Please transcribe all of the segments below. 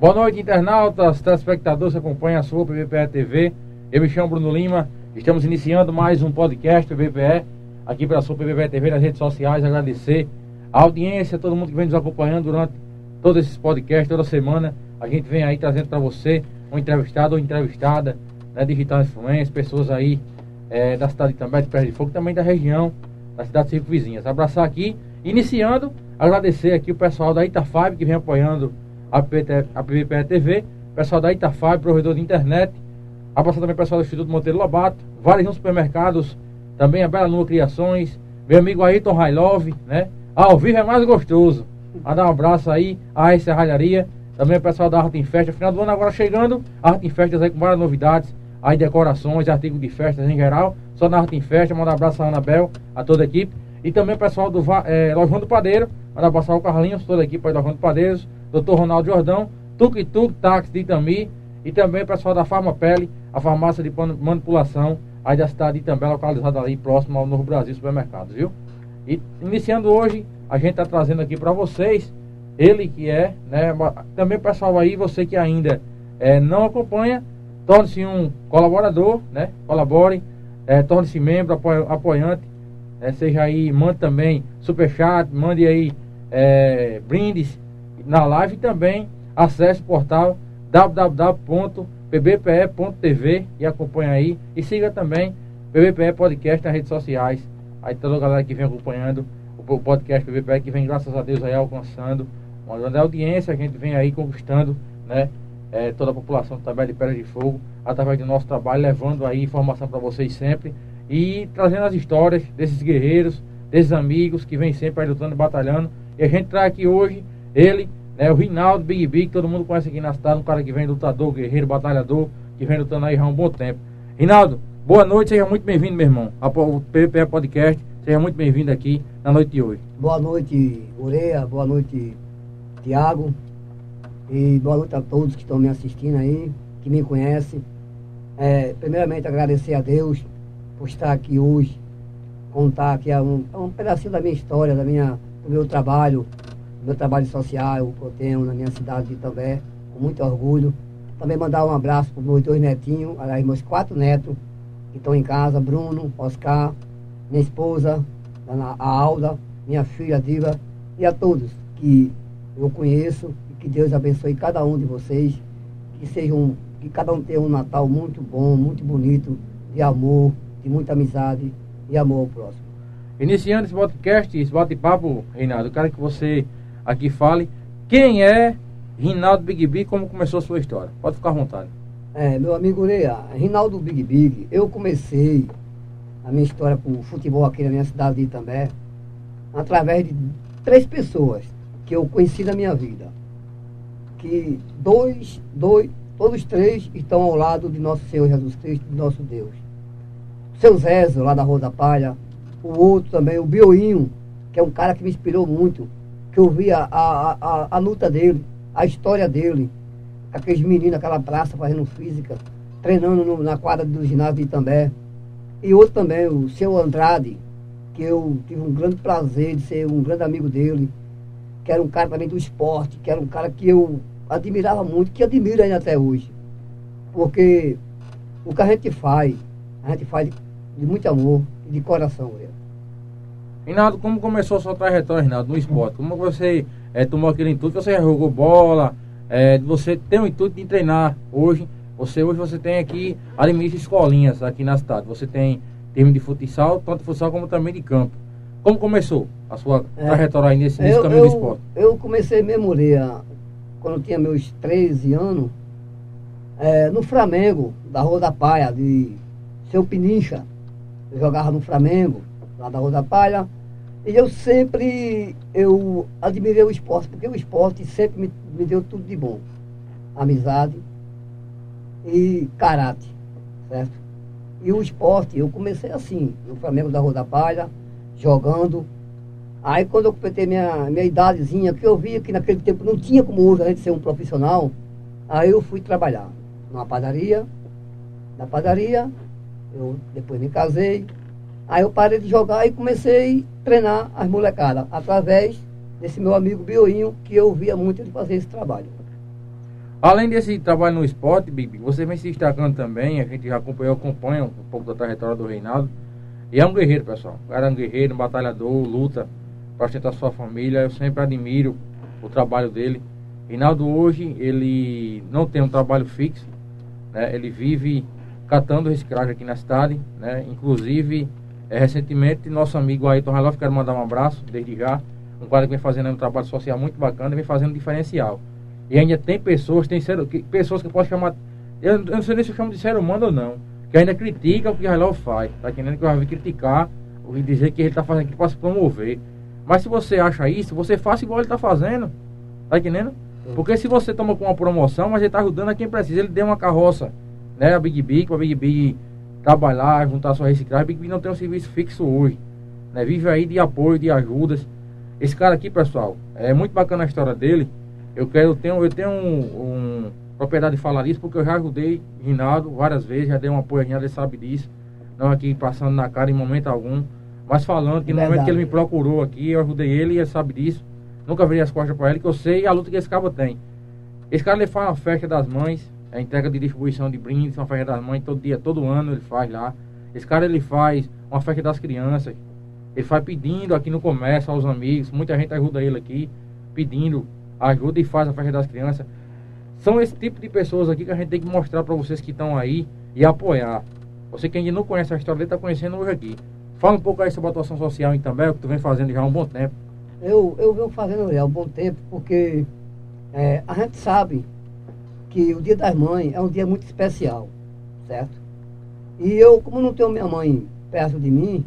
Boa noite, internautas, telespectadores que acompanham a sua PBPE TV. Eu me chamo Bruno Lima. Estamos iniciando mais um podcast PBPE aqui pela sua PBPE TV nas redes sociais. Agradecer a audiência, todo mundo que vem nos acompanhando durante todos esses podcasts, toda semana. A gente vem aí trazendo para você um entrevistado ou entrevistada, né, digital influência, pessoas aí é, da cidade também, de Pé de Fogo, também da região, da cidade circunvizinhas. Abraçar aqui, iniciando, agradecer aqui o pessoal da Itafab que vem apoiando a, PBPE TV, pessoal da Itafab, provedor de internet, abraçar também o pessoal do Instituto Monteiro Lobato, vários supermercados, também a Bela Lua Criações, meu amigo Ayrton Railove, né? Ao vivo é mais gostoso. A dar um abraço aí, a essa também o pessoal da Arte em Festa, final do ano agora chegando, Arte em Festas aí com várias novidades, aí decorações, artigos de festas em geral, só na Arte em Festa, manda um abraço a Anabel, a toda a equipe, e também o pessoal do é, Lojão do Padeiro, manda um abraço ao Carlinhos, toda a equipe aí do Lojão do Padeiros, Dr. Ronaldo Jordão, Tuk Tuk Táxi de Itami e também o pessoal da Farma Pele, a farmácia de manipulação aí da cidade de Itambé, localizada ali próximo ao Novo Brasil Supermercados, viu? E iniciando hoje, a gente está trazendo aqui para vocês, ele que é, né, também pessoal aí, você que ainda é, não acompanha, torne-se um colaborador, né, colabore, é, torne-se membro, apoio, apoiante, é, seja aí, mande também superchat, mande aí é, brindes, na live e também acesse o portal www.pbpe.tv e acompanha aí. E siga também PBPE Podcast nas redes sociais. Aí toda a galera que vem acompanhando o podcast PBPE, que vem, graças a Deus, aí alcançando uma grande audiência. A gente vem aí conquistando, né? É, toda a população também de Pedra de Fogo, através do nosso trabalho, levando aí informação para vocês sempre e trazendo as histórias desses guerreiros, desses amigos que vêm sempre aí lutando, batalhando. E a gente traz aqui hoje ele, né? O Rinaldo Big Big, todo mundo conhece aqui na cidade, um cara que vem lutador, guerreiro, batalhador, que vem lutando aí há um bom tempo. Rinaldo, boa noite, seja muito bem-vindo, meu irmão. O PPE Podcast, seja muito bem-vindo aqui na noite de hoje. Boa noite, Ureia, boa noite, Tiago. E boa noite a todos que estão me assistindo aí, que me conhecem. É, primeiramente, agradecer a Deus por estar aqui hoje, contar aqui um, um pedacinho da minha história, da minha, do meu trabalho, meu trabalho social que eu tenho na minha cidade de Itambé, com muito orgulho. Também mandar um abraço para meus dois netinhos, aliás, meus quatro netos que estão em casa, Bruno, Oscar, minha esposa, a Alda, minha filha Diva, e a todos que eu conheço, e que Deus abençoe cada um de vocês, que sejam, que cada um tenha um Natal muito bom, muito bonito, de amor, de muita amizade e amor ao próximo. Iniciando esse podcast, esse bate-papo, Reinaldo, eu quero que você aqui fale quem é Rinaldo Big Big, como começou a sua história. Pode ficar à vontade. É, meu amigo Ureia, Rinaldo Big Big, eu comecei a minha história com o futebol aqui na minha cidade de Itambé através de três pessoas que eu conheci na minha vida. Que dois, dois, todos três estão ao lado de nosso Senhor Jesus Cristo, de nosso Deus. seu Zezo, lá da Rua da Palha, o outro também, o Bioinho, que é um cara que me inspirou muito que eu via a, a, a, luta dele, a história dele, aqueles meninos naquela praça fazendo física, treinando no, na quadra do ginásio de Itambé. E outro também, o seu Andrade, que eu tive um grande prazer de ser um grande amigo dele, que era um cara também do esporte, que era um cara que eu admirava muito, que admiro ainda até hoje. Porque o que a gente faz, a gente faz de, de muito amor e de coração. Ele. Rinaldo, como começou a sua trajetória, Rinaldo, no esporte? Como você é, tomou aquele intuito? Você já jogou bola? É, você tem o intuito de treinar hoje? Você hoje você tem aqui, administra escolinhas aqui na cidade. Você tem time de futsal, tanto futsal como também de campo. Como começou a sua é, trajetória aí nesse, nesse eu, caminho eu, do esporte? Eu comecei mesmo, quando eu tinha meus 13 anos, é, no Flamengo, da Rua da Palha, de Seu Pinincha. Eu jogava no Flamengo, lá da Rua da Palha. E eu sempre, eu admirei o esporte, porque o esporte sempre me, me deu tudo de bom. Amizade e caráter, certo? E o esporte, eu comecei assim, no Flamengo da Rua da Palha, jogando. Aí quando eu completei minha, minha idadezinha, que eu via que naquele tempo não tinha como hoje a gente ser um profissional, aí eu fui trabalhar numa padaria. Na padaria, eu depois me casei, Aí eu parei de jogar e comecei a treinar as molecadas, através desse meu amigo Bioinho, que eu via muito ele fazer esse trabalho. Além desse trabalho no esporte, Big, você vem se destacando também, a gente já acompanhou, acompanha um pouco da trajetória do Reinaldo. E é um guerreiro, pessoal. O cara é um guerreiro, um batalhador, luta para sustentar sua família. Eu sempre admiro o trabalho dele. Reinaldo hoje, ele não tem um trabalho fixo, né? Ele vive catando reciclagem aqui na cidade, né? Inclusive, é, recentemente, nosso amigo Ayrton Raloff, quero mandar um abraço, desde já. Um cara que vem fazendo um trabalho social muito bacana, vem fazendo um diferencial. E ainda tem pessoas, tem ser, que, pessoas que podem chamar. Eu, eu, não sei nem se eu chamo de ser humano ou não. Que ainda critica o que o Railau faz. Tá entendendo que eu vai criticar e dizer que ele está fazendo aquilo para se promover. Mas se você acha isso, você faça igual ele está fazendo. Tá entendendo? Porque se você toma com uma promoção, mas ele está ajudando a quem precisa. Ele deu uma carroça, né? A Big Big, para a Big Big trabalhar, juntar sua reciclagem. Big Big não tem um serviço fixo hoje. Né? Vive aí de apoio, de ajudas. Esse cara aqui, pessoal, é muito bacana a história dele. Eu quero, eu tenho, eu tenho um, um propriedade de falar isso, porque eu já ajudei Rinaldo várias vezes, já dei um apoio a Rinaldo, ele sabe disso. Não aqui passando na cara em momento algum, mas falando que no Verdade. momento que ele me procurou aqui, eu ajudei ele e ele sabe disso. Nunca virei as costas para ele, que eu sei a luta que esse cabo tem. Esse cara ele faz uma festa das mães, a entrega de distribuição de brindes, uma festa das mães todo dia, todo ano ele faz lá. Esse cara ele faz uma festa das crianças. Ele faz pedindo aqui no comércio aos amigos, muita gente ajuda ele aqui, pedindo ajuda e faz a festa das crianças. São esse tipo de pessoas aqui que a gente tem que mostrar para vocês que estão aí e apoiar. Você que ainda não conhece a história dele, está conhecendo hoje aqui. Fala um pouco aí sobre a atuação social em També, que tu vem fazendo já há um bom tempo. Eu, eu venho fazendo já há um bom tempo, porque é, a gente sabe que o Dia das Mães é um dia muito especial, certo? E eu, como não tenho minha mãe perto de mim,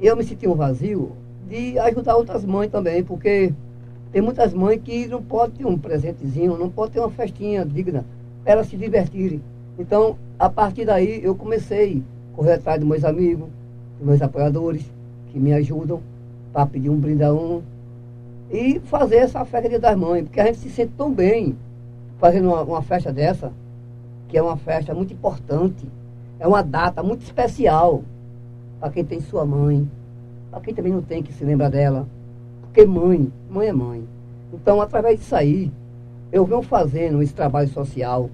eu me senti um vazio de ajudar outras mães também, porque tem muitas mães que não podem ter um presentezinho, não podem ter uma festinha digna para elas se divertirem. Então, a partir daí, eu comecei a correr atrás dos meus amigos, dos meus apoiadores, que me ajudam para pedir um brinde a um e fazer essa festa Dia das Mães, porque a gente se sente tão bem fazendo uma, uma festa dessa, que é uma festa muito importante, é uma data muito especial para quem tem sua mãe, para quem também não tem que se lembra dela. Porque mãe, mãe é mãe. Então, através disso aí, eu venho fazendo esse trabalho social,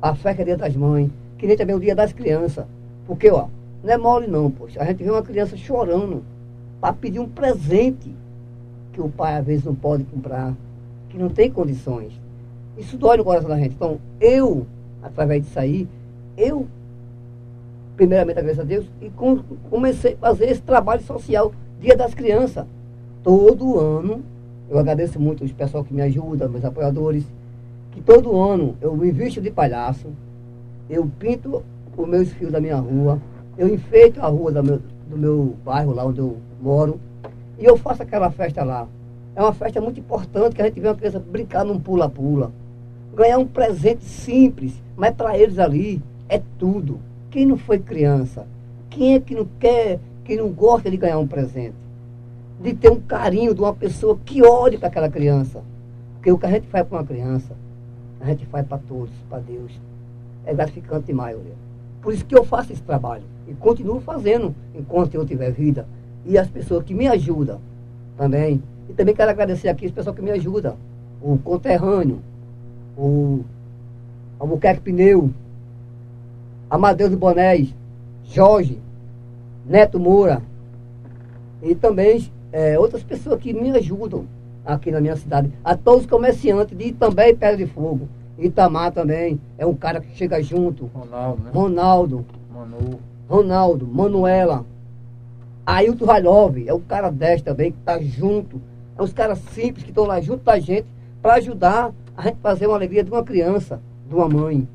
a festa Dia das Mães, que nem também o Dia das Crianças. Porque, ó, não é mole não, poxa. A gente vê uma criança chorando para pedir um presente que o pai às vezes não pode comprar, que não tem condições. Isso dói no coração da gente. Então, eu, através disso aí, eu, primeiramente agradeço a Deus, e comecei a fazer esse trabalho social, Dia das Crianças todo ano, eu agradeço muito os pessoal que me ajuda, meus apoiadores, que todo ano eu me visto de palhaço, eu pinto os meus fios da minha rua, eu enfeito a rua meu, do meu bairro, lá onde eu moro, e eu faço aquela festa lá. É uma festa muito importante que a gente vê uma criança brincar num pula-pula. Ganhar um presente simples, mas para eles ali é tudo. Quem não foi criança? Quem é que não quer, quem não gosta de ganhar um presente? de ter um carinho de uma pessoa que olhe para aquela criança. Porque o que a gente faz para uma criança, a gente faz para todos, para Deus. É gratificante demais, Aurelia. Por isso que eu faço esse trabalho. E continuo fazendo enquanto eu tiver vida. E as pessoas que me ajudam também. E também quero agradecer aqui as pessoas que me ajudam. O conterrâneo, o Albuquerque Pneu, Amadeus de Bonés, Jorge, Neto Moura. E também é, outras pessoas que me ajudam aqui na minha cidade. A todos os comerciantes de Itambé e Pedra de Fogo. Itamar também é um cara que chega junto. Ronaldo, né? Ronaldo. Manu. Ronaldo, Manuela. Ailton Ralov é um cara 10 também, que está junto. É uns caras simples que estão lá junto da gente para ajudar a gente fazer uma alegria de uma criança, de uma mãe.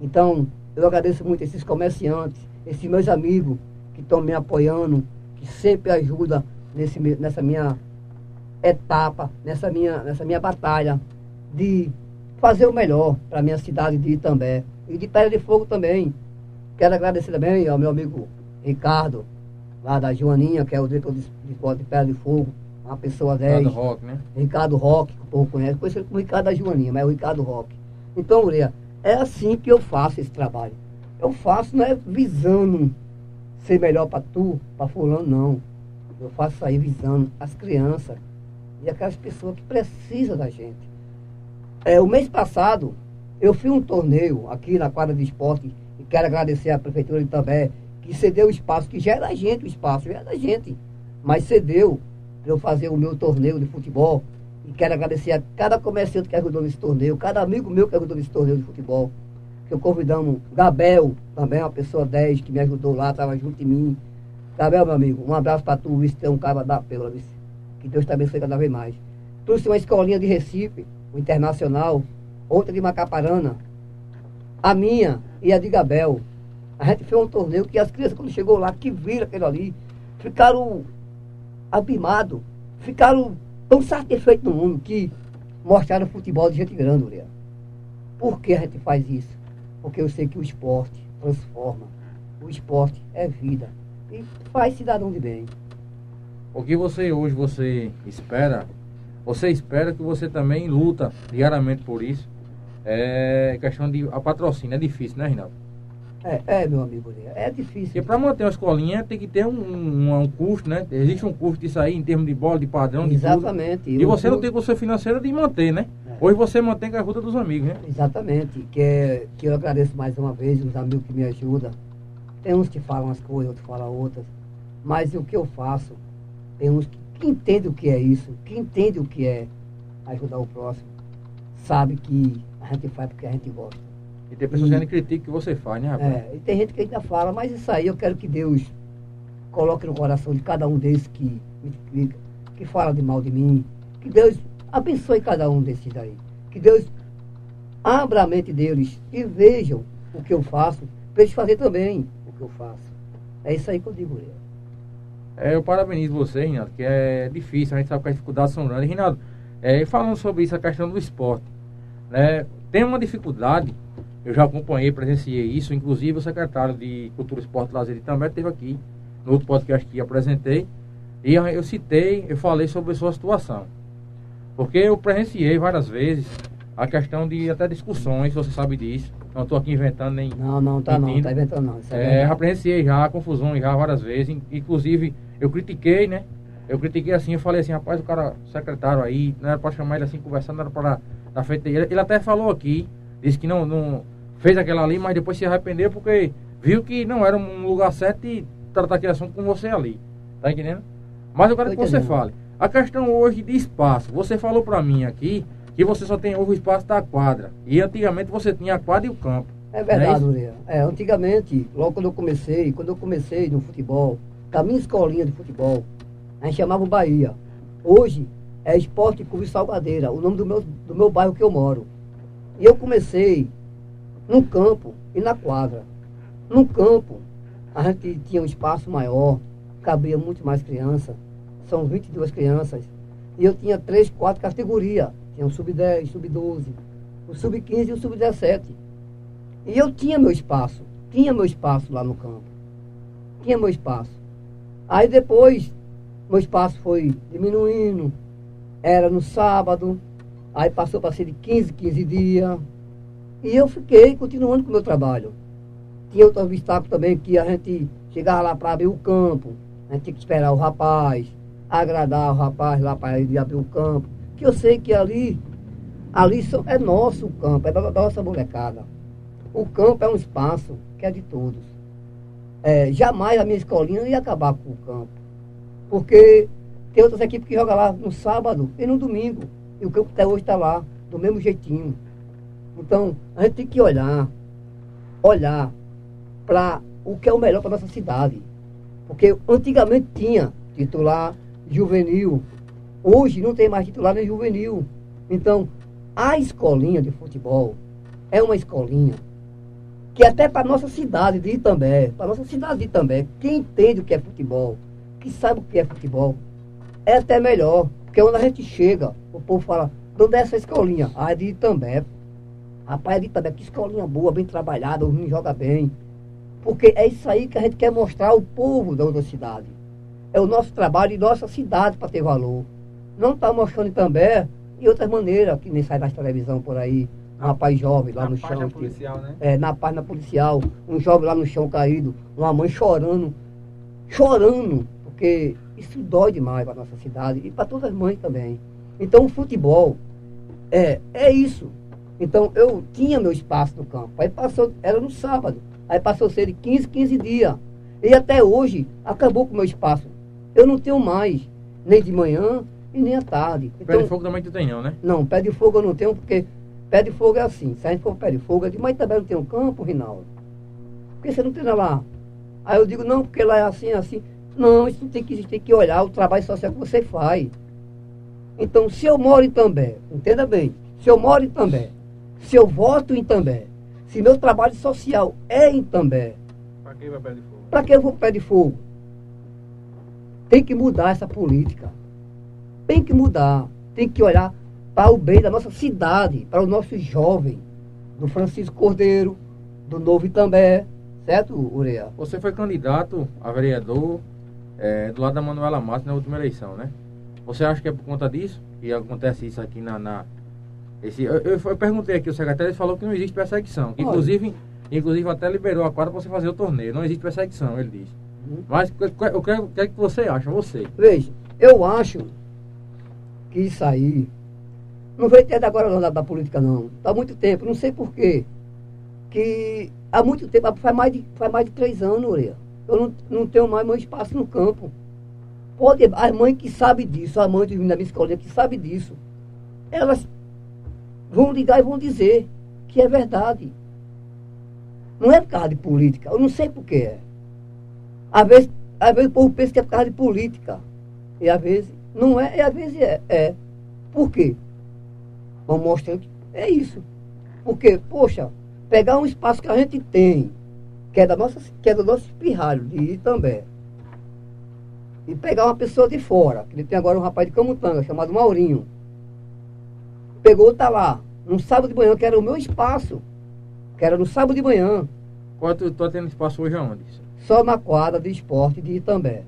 Então, eu agradeço muito esses comerciantes, esses meus amigos que estão me apoiando, que sempre ajudam nesse, nessa minha etapa, nessa minha, nessa minha batalha de fazer o melhor para a minha cidade de Itambé. E de Pedra de Fogo também. Quero agradecer também ao meu amigo Ricardo, lá da Joaninha, que é o diretor de esporte de Pedra de Fogo, uma pessoa 10. Ricardo Roque, né? Ricardo Roque, que o povo conhece. Conhece ele como Ricardo da Joaninha, mas é o Ricardo Roque. Então, Ureia, é assim que eu faço esse trabalho. Eu faço, não é visando ser melhor para tu, para fulano, não. Eu faço aí visando as crianças e aquelas pessoas que precisam da gente. É, o mês passado, eu fui um torneio aqui na quadra de esporte e quero agradecer à Prefeitura de Itambé, que cedeu o espaço, que já era da gente o espaço, já era da gente, mas cedeu para eu fazer o meu torneio de futebol. E quero agradecer a cada comerciante que ajudou nesse torneio, cada amigo meu que ajudou nesse torneio de futebol. Que eu convidamos Gabel, também uma pessoa 10 que me ajudou lá, estava junto de mim. Gabel, meu amigo, um abraço para tu, vice, tem um cara da pela. Que Deus te abençoe cada vez mais. Trouxe uma escolinha de Recife, o Internacional, outra de Macaparana, a minha e a de Gabel. A gente fez um torneio que as crianças, quando chegou lá, que viram aquilo ali, ficaram abismados, ficaram tão satisfeitos no mundo que mostraram futebol de gente grande, Uriel. Por que a gente faz isso? Porque eu sei que o esporte transforma. O esporte é vida. E faz cidadão de bem. O que você hoje você espera você espera que você também luta diariamente por isso. É questão de a patrocínio, é difícil, né, Rinaldo? É, é, meu amigo, é difícil. Porque para manter uma escolinha tem que ter um, um, um, custo, né? Existe um custo disso aí em termos de bola, de padrão, de Exatamente. E você não tem custo financeiro de manter, né? É. Hoje você mantém com a ajuda dos amigos, né? Exatamente. Que, é, que eu agradeço mais uma vez os amigos que me ajudam. Tem uns que falam as coisas, outros falam outras. Mas o que eu faço, tem uns que quem entende o que é isso, quem entende o que é ajudar o próximo, sabe que a gente faz porque a gente gosta. E tem pessoas que ainda criticam o que você faz, né, rapaz? É, e tem gente que ainda fala, mas isso aí eu quero que Deus coloque no coração de cada um desses que me critica, que fala de mal de mim, que Deus abençoe cada um desses aí. Que Deus abra a mente deles e vejam o que eu faço, para eles fazerem também o que eu faço. É isso aí que eu digo, eu. É, eu parabenizo você, Rinaldo, que é difícil, a gente sabe que as dificuldades são grandes. Rinaldo, é, falando sobre isso, a questão do esporte, né, tem uma dificuldade, eu já acompanhei, presenciei isso, inclusive o secretário de Cultura, Esporte e Lazer também esteve aqui, no outro podcast que apresentei, e eu citei, eu falei sobre a sua situação. Porque eu presenciei várias vezes a questão de até discussões, você sabe disso. Não estou aqui inventando nem. Não, não, tá mentindo. não, tá inventando não. é, é já presenciei já confusões já várias vezes. Inclusive, eu critiquei, né? Eu critiquei assim, eu falei assim, rapaz, o cara secretário aí, não era para chamar ele assim, conversando, não era para frente dele. Ele até falou aqui, disse que não, não fez aquela ali, mas depois se arrependeu porque viu que não era um lugar certo e tratar aquele assunto com você ali. Tá entendendo? Mas eu quero que você fale. A questão hoje de espaço, você falou para mim aqui que você só tem o espaço da quadra. E antigamente você tinha a quadra e o campo. É verdade, é, é, antigamente, logo quando eu comecei, quando eu comecei no futebol, com a minha escolinha de futebol, a gente chamava o Bahia. Hoje é Esporte Clube Salgadeira, o nome do meu, do meu bairro que eu moro. E eu comecei no campo e na quadra. No campo, a gente tinha um espaço maior, cabia muito mais crianças. São 22 crianças. E eu tinha três, quatro categorias. Tinha o sub-10, sub-12, o sub-15 e o sub-17. E eu tinha meu espaço. Tinha meu espaço lá no campo. Tinha meu espaço. Aí depois, meu espaço foi diminuindo. Era no sábado. Aí passou para ser de 15, 15 dias. E eu fiquei continuando com o meu trabalho. Tinha outro obstáculo também que a gente chegava lá para abrir o campo. A gente tinha que esperar o rapaz, agradar o rapaz lá para ele abrir o campo. Que eu sei que ali, ali é nosso campo, é da nossa molecada. O campo é um espaço que é de todos. É, jamais a minha escolinha ia acabar com o campo. Porque tem outras equipes que jogam lá no sábado e no domingo. E o campo até hoje está lá, do mesmo jeitinho. Então, a gente tem que olhar, olhar para o que é o melhor para nossa cidade. Porque antigamente tinha titular juvenil. Hoje não tem mais titular nem juvenil. Então, a escolinha de futebol é uma escolinha que até para nossa cidade de Itambé, para nossa cidade de Itambé, quem entende o que é futebol, que sabe o que é futebol, é até melhor. Porque quando a gente chega, o povo fala, de onde é essa escolinha? Ah, é de Itambé. Rapaz, é de Itambé, que escolinha boa, bem trabalhada, o menino joga bem. Porque é isso aí que a gente quer mostrar ao povo da outra cidade. É o nosso trabalho e nossa cidade para ter valor. Não está mostrando Itambé e outras maneiras, que nem sai das televisão por aí um rapaz jovem lá na no chão. policial, né? É, na página policial, um jovem lá no chão caído, uma mãe chorando, chorando, porque isso dói demais para nossa cidade e para todas as mães também. Então o futebol É, é isso. Então eu tinha meu espaço no campo. Aí passou, era no sábado. Aí passou a ser de 15, 15 dias. E até hoje acabou com o meu espaço. Eu não tenho mais, nem de manhã e nem à tarde. Então, pé de fogo também tu tem não, né? Não, pé de fogo eu não tenho, porque pé de fogo é assim. Se a gente for pé de fogo, é de mas também não tem um campo, Rinaldo. Por que você não tem lá? Aí eu digo, não, porque lá é assim, assim. Não, isso tem que, tem que olhar o trabalho social que você faz. Então, se eu moro em També, entenda bem, se eu moro em També, se eu voto em També, se meu trabalho social é em També, para que vai pé de fogo? Para que eu vou pé de fogo? Tem que mudar essa política. Tem que mudar. Tem que olhar para o bem da nossa cidade, para o nosso jovem, do Francisco Cordeiro, do Novo Itambé, certo, Ureia? Você foi candidato a vereador é, do lado da Manuela Massa na última eleição, né? Você acha que é por conta disso que acontece isso aqui na. na esse, eu, eu, eu, perguntei aqui, o secretário falou que não existe perseguição. Que, inclusive, inclusive até liberou a quadra para você fazer o torneio. Não existe perseguição, ele disse. Uhum. Mas o que, o que é que você acha, você? Veja, eu acho que isso aí não veio até agora não da, da política não. Há muito tempo, não sei porquê. Que há muito tempo, faz mais de, faz mais de três anos, Ureia. Eu não, não tenho mais meu espaço no campo. Pode, as mães que sabem disso, a mãe da minha escolinha que sabe disso, elas vão ligar e vão dizer que é verdade. Não é por causa de política, eu não sei por que é. Às vezes, às vezes o povo pensa que é por causa de política. E às vezes não é, e às vezes é. é. Por quê? Vamos mostrar que é isso. Porque, poxa, pegar um espaço que a gente tem, que é, da nossa, que é do nosso espirralho de Itambé, e pegar uma pessoa de fora, que ele tem agora um rapaz de Camutanga, chamado Maurinho. Pegou, tá lá, no sábado de manhã, que era o meu espaço, que era no sábado de manhã. Quanto tu tendo espaço hoje aonde? Só na quadra de esporte de Itambé.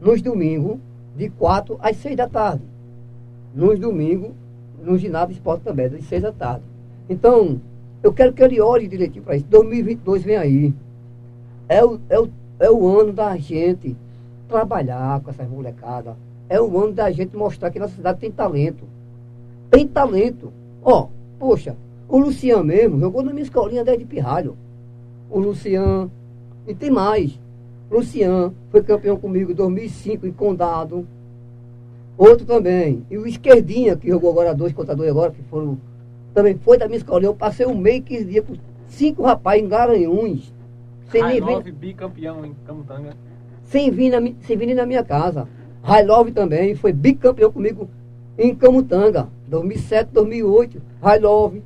Nos domingos, de 4 às 6 da tarde. Nos domingos, no ginásio de esporte também, das 6 da tarde. Então, eu quero que ele olhe direitinho para isso. 2022 vem aí. É o, é, o, é o ano da gente trabalhar com essas molecadas. É o ano da gente mostrar que nossa cidade tem talento. Tem talento. Ó, poxa, o Luciano mesmo jogou na minha escolinha desde pirralho. O Luciano. E tem mais. Luciano foi campeão comigo em 2005 em Condado. Outro também. E o Esquerdinha, que jogou agora dois contra dois agora, que foram. Também foi da minha escolinha. Eu passei um mês, 15 dias com cinco rapazes em Garanhuns. Sem nem vir... bicampeão em Camutanga sem vir na, sem vir na minha casa. Railove também foi bicampeão comigo em Camutanga, 2007, 2008. Railove,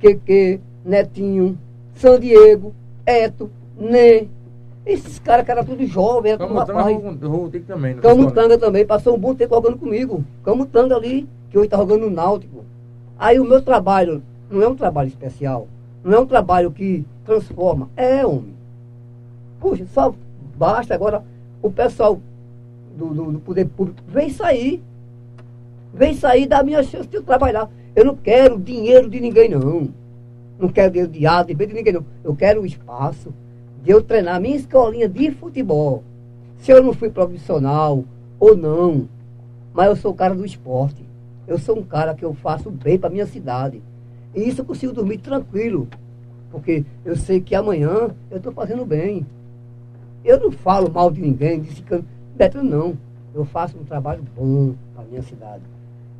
Keke, Netinho, San Diego, Eto, Nê. Esses caras que eram tudo jovens, tudo rapaz. também. Camutanga também, passou um bom tempo jogando comigo. Camutanga ali, que hoje está jogando no Náutico. Aí o meu trabalho não é um trabalho especial, não é um trabalho que transforma, é homem. Puxa, só basta agora o pessoal do, do, do, poder público vem sair. Vem sair da minha chance de eu trabalhar. Eu não quero dinheiro de ninguém, não. Não quero dinheiro de arte, de ninguém, não. Eu quero o espaço de eu treinar minha escolinha de futebol. Se eu não fui profissional ou não, mas eu sou o cara do esporte. Eu sou um cara que eu faço bem para minha cidade. E isso eu consigo dormir tranquilo. Porque eu sei que amanhã eu estou fazendo bem. Eu não falo mal de ninguém, que Beto não. Eu faço um trabalho bom para minha cidade.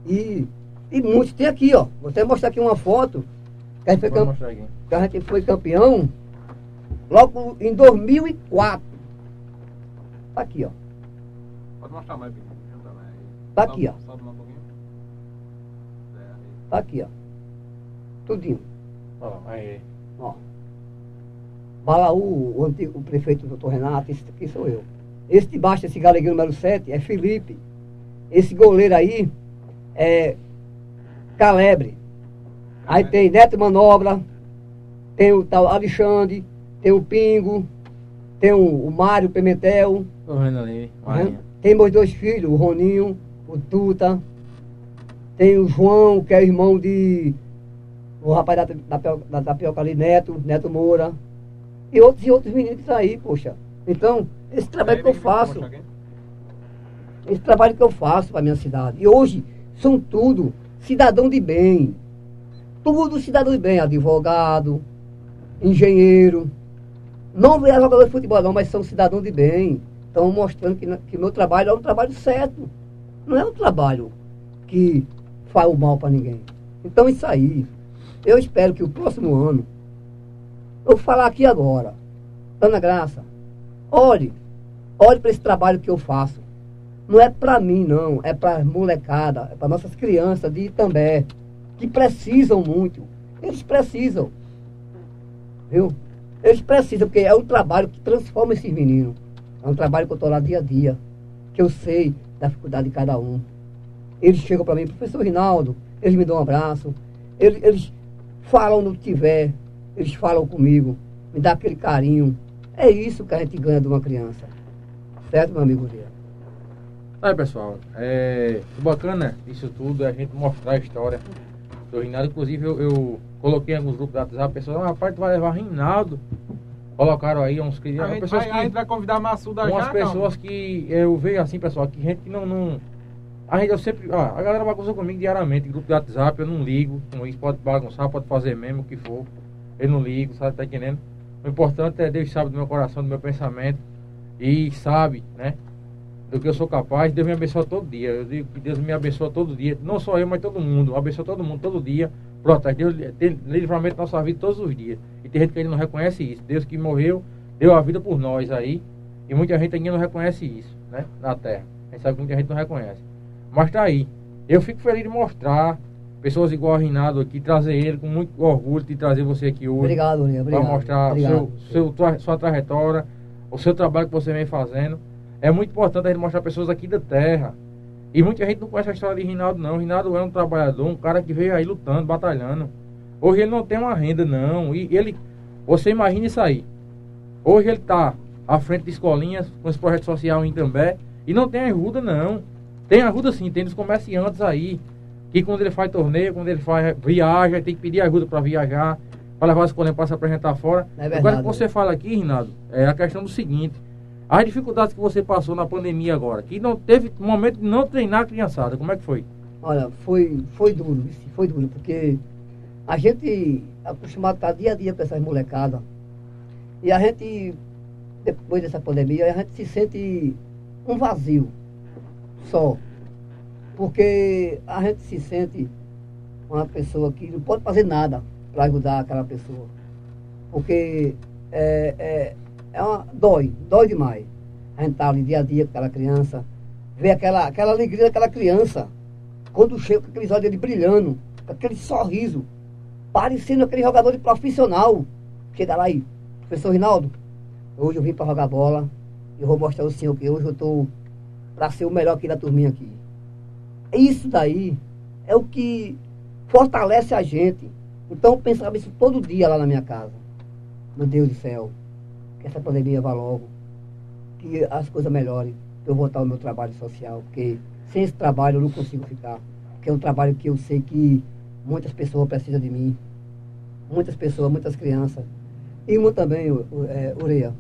E, e muitos tem aqui, ó. Vou até mostrar aqui uma foto. Que a gente, foi, camp... que a gente foi campeão logo em 2004. Tá aqui, ó. Pode mostrar mais, Tá aqui, ó. Tá aqui, ó. Tudinho. Ó, aí. Ó. Balaú, o, antigo, o prefeito doutor Renato, esse aqui sou eu. Esse de baixo, esse galegueiro número 7, é Felipe. Esse goleiro aí é Calebre. Aí tem Neto Manobra, tem o tal Alexandre, tem o Pingo, tem o, o Mário Pimentel. Ali, né? Tem meus dois filhos, o Roninho, o Tuta. Tem o João, que é irmão de. O rapaz da, da, da, da Pioca ali, Neto, Neto Moura e outros e outros meninos que estão aí, poxa. Então, esse trabalho que eu faço, esse trabalho que eu faço para minha cidade. E hoje são tudo cidadão de bem. Tudo cidadão de bem, advogado, engenheiro. Não é jogador de futebol não, mas são cidadão de bem. Estão mostrando que, que meu trabalho é um trabalho certo. Não é um trabalho que faz o mal para ninguém. Então isso aí, eu espero que o próximo ano, eu vou falar aqui agora, Ana Graça, olhe, olhe para esse trabalho que eu faço. Não é para mim, não, é para molecada, é para nossas crianças de Itambé, que precisam muito. Eles precisam. Viu? Eles precisam, porque é um trabalho que transforma esses meninos. É um trabalho que eu estou lá dia a dia, que eu sei da dificuldade de cada um. Eles chegam para mim, professor Rinaldo, eles me dão um abraço, eles, eles falam no que tiver, eles falam comigo, me dá aquele carinho. É isso que a gente ganha de uma criança. Certo, meu amigo Ria? Aí, pessoal, é bacana isso tudo, é a gente mostrar a história do Rinaldo. Inclusive, eu, eu coloquei alguns grupos da WhatsApp, a pessoa, ah, rapaz, tu vai levar Rinaldo. Colocaram aí uns que. A gente, vai, que, a gente vai convidar Massuda umas já. Umas pessoas não? que eu vejo assim, pessoal, que gente que não, não a gente, eu sempre. Ah, a galera bagunça comigo diariamente, grupo de WhatsApp, eu não ligo. Com isso pode bagunçar, pode fazer mesmo o que for. Eu não ligo, sabe? Tá entendendo? O importante é Deus sabe do meu coração, do meu pensamento. E sabe, né? Do que eu sou capaz. Deus me abençoa todo dia. Eu digo que Deus me abençoa todo dia. Não só eu, mas todo mundo. Abençoa todo mundo todo dia. Protege. Deus tem livramento na nossa vida todos os dias. E tem gente que ainda não reconhece isso. Deus que morreu, deu a vida por nós aí. E muita gente ainda não reconhece isso, né? Na terra. A gente sabe que muita gente não reconhece. Mas tá aí. Eu fico feliz de mostrar pessoas igual a Rinaldo aqui, trazer ele com muito orgulho de trazer você aqui hoje. Obrigado, Obrigado. Para mostrar obrigado. Seu, seu, sua trajetória, o seu trabalho que você vem fazendo. É muito importante a gente mostrar pessoas aqui da terra. E muita gente não conhece a história de Rinaldo, não. Rinaldo é um trabalhador, um cara que veio aí lutando, batalhando. Hoje ele não tem uma renda, não. E ele, você imagina isso aí. Hoje ele está à frente de escolinhas, com esse projeto social em També, e não tem ajuda, não. Tem ajuda sim, tem dos comerciantes aí, que quando ele faz torneio, quando ele faz viaja, tem que pedir ajuda para viajar, para levar as colegas para se apresentar fora. É agora que você fala aqui, Rinaldo, é a questão do seguinte. As dificuldades que você passou na pandemia agora, que não teve momento de não treinar a criançada, como é que foi? Olha, foi, foi duro, foi duro, porque a gente acostumado a estar dia a dia com essas molecadas. E a gente, depois dessa pandemia, a gente se sente um vazio só. Porque a gente se sente uma pessoa que não pode fazer nada para ajudar aquela pessoa. Porque é, é, é uma, dói, dói demais. A gente tá ali dia a dia com aquela criança, ver aquela, aquela alegria daquela criança, quando chega com aqueles olhos dele brilhando, com aquele sorriso, parecendo aquele jogador de profissional. Chega lá aí, professor Rinaldo, hoje eu vim para jogar bola, eu vou mostrar ao senhor que hoje eu estou para ser o melhor aqui da turminha aqui. Isso daí é o que fortalece a gente. Então eu pensava isso todo dia lá na minha casa. Meu Deus do céu, que essa pandemia vá logo, que as coisas melhorem, que eu voltar ao meu trabalho social, porque sem esse trabalho eu não consigo ficar. Porque é um trabalho que eu sei que muitas pessoas precisam de mim. Muitas pessoas, muitas crianças. E uma também, é, Ureia.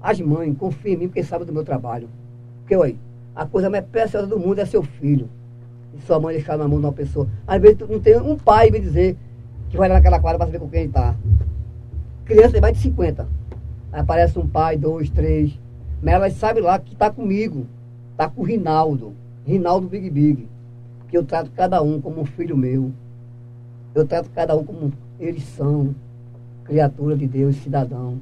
As mães confiam em mim porque sabem do meu trabalho. Porque, olha, a coisa mais preciosa do mundo é seu filho. E sua mãe deixar na mão de uma pessoa. Às vezes não tem um pai me dizer que vai lá naquela quadra para saber com quem está. Criança tem mais de 50. Aparece um pai, dois, três. Mas ela sabe lá que está comigo. Está com o Rinaldo. Rinaldo Big Big. Que eu trato cada um como um filho meu. Eu trato cada um como eles são. Criatura de Deus, cidadão.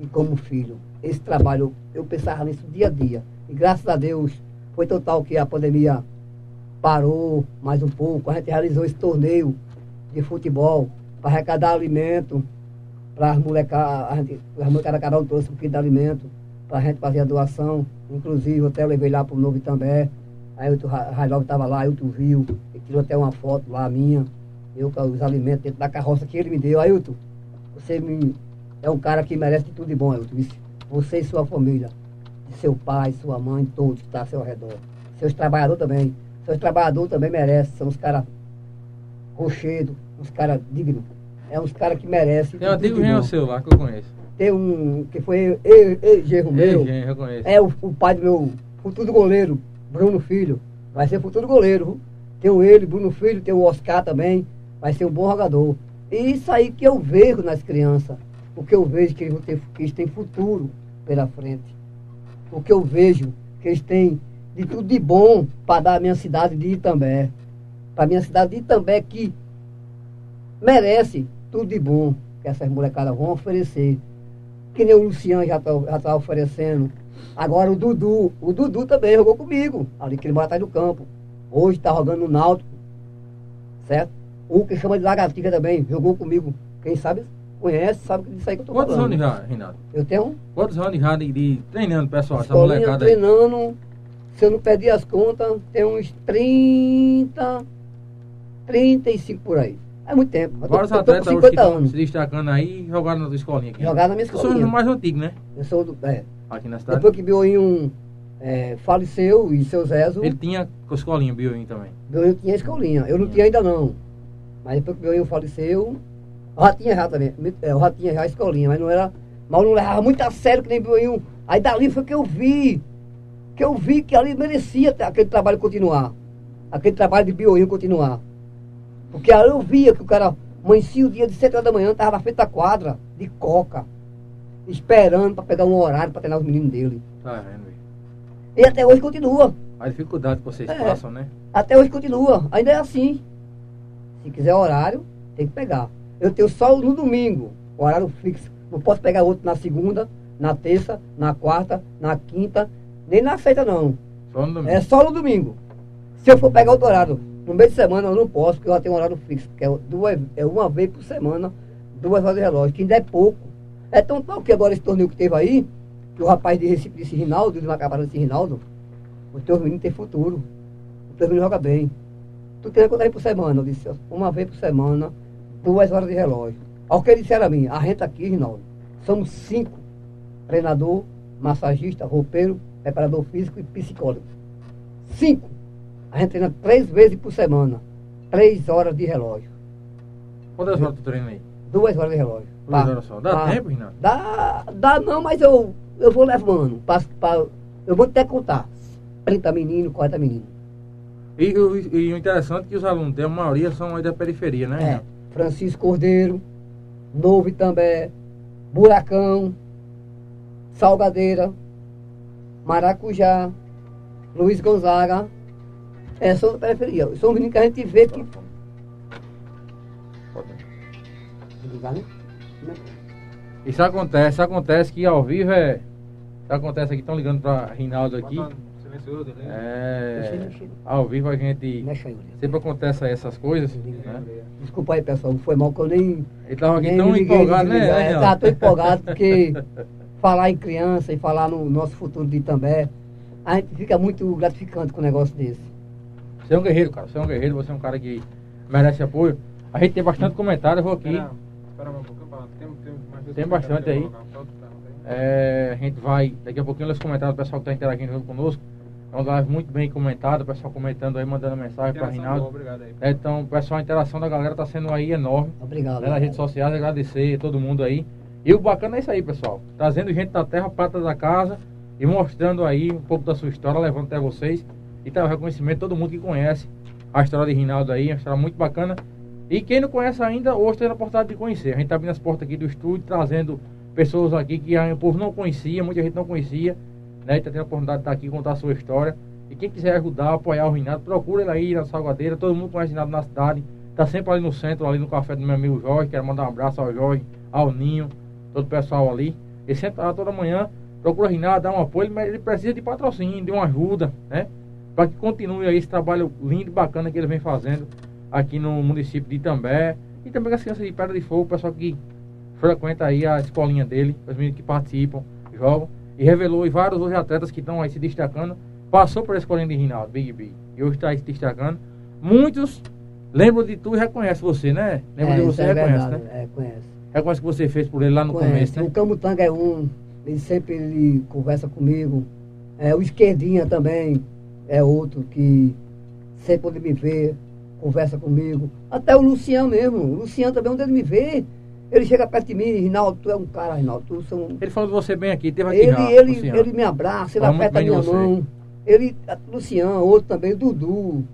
E como filho. Esse trabalho, eu pensava nisso dia a dia. E graças a Deus foi total que a pandemia parou mais um pouco. A gente realizou esse torneio de futebol para arrecadar alimento para as molecadas. As molecadas cada trouxe um quilo de alimento para a gente fazer a doação. Inclusive, até eu levei lá para o Novo também. Aí o Railov estava lá, Ailton viu, ele tirou até uma foto lá minha, eu com os alimentos dentro da carroça que ele me deu. Ailton, você me, é um cara que merece de tudo de bom, Ailton. Você e sua família seu pai, sua mãe, todos que estão ao seu redor. Seus trabalhadores também. Seus trabalhadores também merecem. São os caras rochedos, uns caras dignos. É uns caras que merecem. Tem um antigo genro seu lá que eu conheço. Tem um que foi ex-genro meu. eu conheço. É o, o, pai do meu futuro goleiro, Bruno Filho. Vai ser futuro goleiro. Tenho ele, Bruno Filho, tem o Oscar também, vai ser um bom jogador. E isso aí que eu vejo nas crianças, o que eu vejo que eles, ter, que eles têm futuro pela frente. O que eu vejo que eles têm de tudo de bom para dar a minha cidade de Itambé. Para a minha cidade de Itambé que merece tudo de bom que essas molecadas vão oferecer. Que nem o Luciano já está tá oferecendo. Agora o Dudu, o Dudu também jogou comigo, ali que ele mora atrás do campo. Hoje está jogando no Náutico, certo? O que chama de Lagartiga também, jogou comigo. Quem sabe conhece, sabe disso aí que eu tô Quantos falando. anos já, Reinaldo? Eu tenho Quantos anos já de, de treinando, pessoal, essa escolinha molecada aí? treinando, se eu não perdi as contas, tem uns 30, 35 por aí. É muito tempo. Eu Vários eu tô atletas hoje que 50 estão se destacando aí jogaram na tua escolinha aqui. Jogaram na minha Eu sou escolinha. o mais antigo, né? Eu sou do, é, Aqui na cidade. Depois que Bioinho é, faleceu e seu Zezo, Ele tinha com escolinha, Bioim também. Bioinho tinha escolinha. Eu não tinha ainda não. Mas depois que Bioinho faleceu, eu já tinha já também. É, Eu já tinha já escolinha, mas não era. Mas eu não levava muito a sério que nem Bioinho. Aí dali foi que eu vi. Que eu vi que ali merecia aquele trabalho continuar. Aquele trabalho de Bioinho continuar. Porque aí eu via que o cara amanhecia o dia de 7 horas da manhã, estava na frente da quadra, de coca, esperando para pegar um horário para treinar os meninos dele. Tá vendo? E até hoje continua. A dificuldade que vocês É. passam, né? Até hoje continua. Ainda é assim. Se quiser horário, tem que pegar. Eu tenho só no domingo, horário fixo. Não posso pegar outro na segunda, na terça, na quarta, na quinta, nem na sexta não. Só no domingo. É só no domingo. Se eu for pegar outro horário no meio de semana, eu não posso, porque eu já tenho um horário fixo, que é, duas, é uma vez por semana, duas horas de relógio, que ainda é pouco. É tão tal que agora esse torneio que teve aí, que o rapaz de Recife disse Rinaldo, de Macapara disse Rinaldo, o teu menino tem futuro. O teu menino joga bem. Tu treina quantas vezes por semana? Eu disse, uma vez por semana, duas horas de relógio. Ao que ele disseram a mim, a gente aqui, Rinaldo, somos cinco. Treinador, massagista, roupeiro, preparador físico e psicólogo. Cinco. A gente treina três vezes por semana. Três horas de relógio. Quantas horas tu treina aí? Duas horas de relógio. Duas Pá, horas só. Dá pá. tempo, Reinaldo? Dá, dá não, mas eu, eu vou levando. Pra, pra- eu vou até contar. 30 meninos, 40 meninos. E, o- e o interessante é que os alunos, a maioria são aí da periferia, né? É? Francisco Cordeiro, Novo Itambé, Buracão, Salgadeira, Maracujá, Luiz Gonzaga. É, são da periferia. São meninos que a gente vê que. Ligar, né? Isso acontece, acontece que ao vivo é. Isso acontece aqui, estão ligando para Rinaldo aqui. Né? É, ao vivo a gente. Sempre acontece essas coisas, né? Desculpa aí, pessoal. Foi mal que eu nem. Ele tava aqui nem tão liguei empolgado, né? É, tá, tô empolgado porque falar em criança e falar no nosso futuro de Itambé, a gente fica muito gratificante com um negócio desse. Você é um guerreiro, cara. Você é um guerreiro, você é um cara que merece apoio. A gente tem bastante comentário, eu vou aqui. Espera, espera um pouquinho. Tem, tem, Tem bastante aí. É, a gente vai, daqui a pouquinho, ler os comentários do pessoal que está interagindo junto conosco. É uma live muito bem comentada, o pessoal comentando aí, mandando mensagem para boa, Rinaldo. Obrigado aí. É, então, pessoal, a interação da galera está sendo aí enorme. Obrigado. né, nas redes sociais, agradecer a todo mundo aí. E o bacana é isso aí, pessoal. Trazendo gente da terra, prata da casa e mostrando aí um pouco da sua história, levando até vocês. E tá o reconhecimento todo mundo que conhece a história de Rinaldo aí, uma história muito bacana. E quem não conhece ainda, hoje tem a oportunidade de conhecer. A gente tá abrindo as portas aqui do estúdio, trazendo pessoas aqui que o povo não conhecia, muita gente não conhecia, né? E tá tendo a oportunidade de estar aqui e contar a sua história. E quem quiser ajudar, apoiar o Rinaldo, procura ele aí na Salgadeira. Todo mundo conhece Rinaldo na cidade. Tá sempre ali no centro, ali no café do meu amigo Jorge. Quero mandar um abraço ao Jorge, ao Ninho, todo o pessoal ali. Ele tá lá toda manhã, procura Rinaldo, dá um apoio, mas ele precisa de patrocínio, de uma ajuda, né? Para que continue aí esse trabalho lindo e bacana que ele vem fazendo aqui no município de Itambé. E também com as crianças de Pedra de Fogo, o pessoal que frequenta aí a escolinha dele, os meninos que participam, jogam. E revelou aí vários outros atletas que estão aí se destacando. Passou por a escolinha de Rinaldo, Big B. E hoje está aí se destacando. Muitos lembram de tu e reconhecem você, né? Lembram é, de você e é reconhece, verdade, né? É, conhece. Reconhece o que você fez por ele lá no Conhece. começo, né? O Camutanga é um, ele sempre ele conversa comigo. É, o Esquerdinha também é outro que sempre onde me vê, conversa comigo. Até o Luciano mesmo. O Luciano também, onde ele me vê, ele chega perto de mim e Rinaldo, tu é um cara, Rinaldo, tu são Ele falou de você bem aqui, teve aqui ele, ele, Luciano. ele me abraça, ele Fala aperta a minha mão. Ele, Luciano, outro também, o Dudu.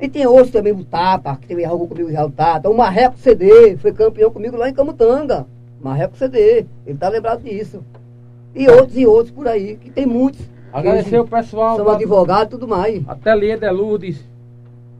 E tem outros também, o Tapa, que teve algo comigo já, o Tapa. O Marreco CD, foi campeão comigo lá em Camutanga. Marreco CD, ele tá lembrado disso. E outros e outros por aí, que tem muitos. Agradecer o pessoal. São advogados e tudo mais. Ateliê de Lourdes,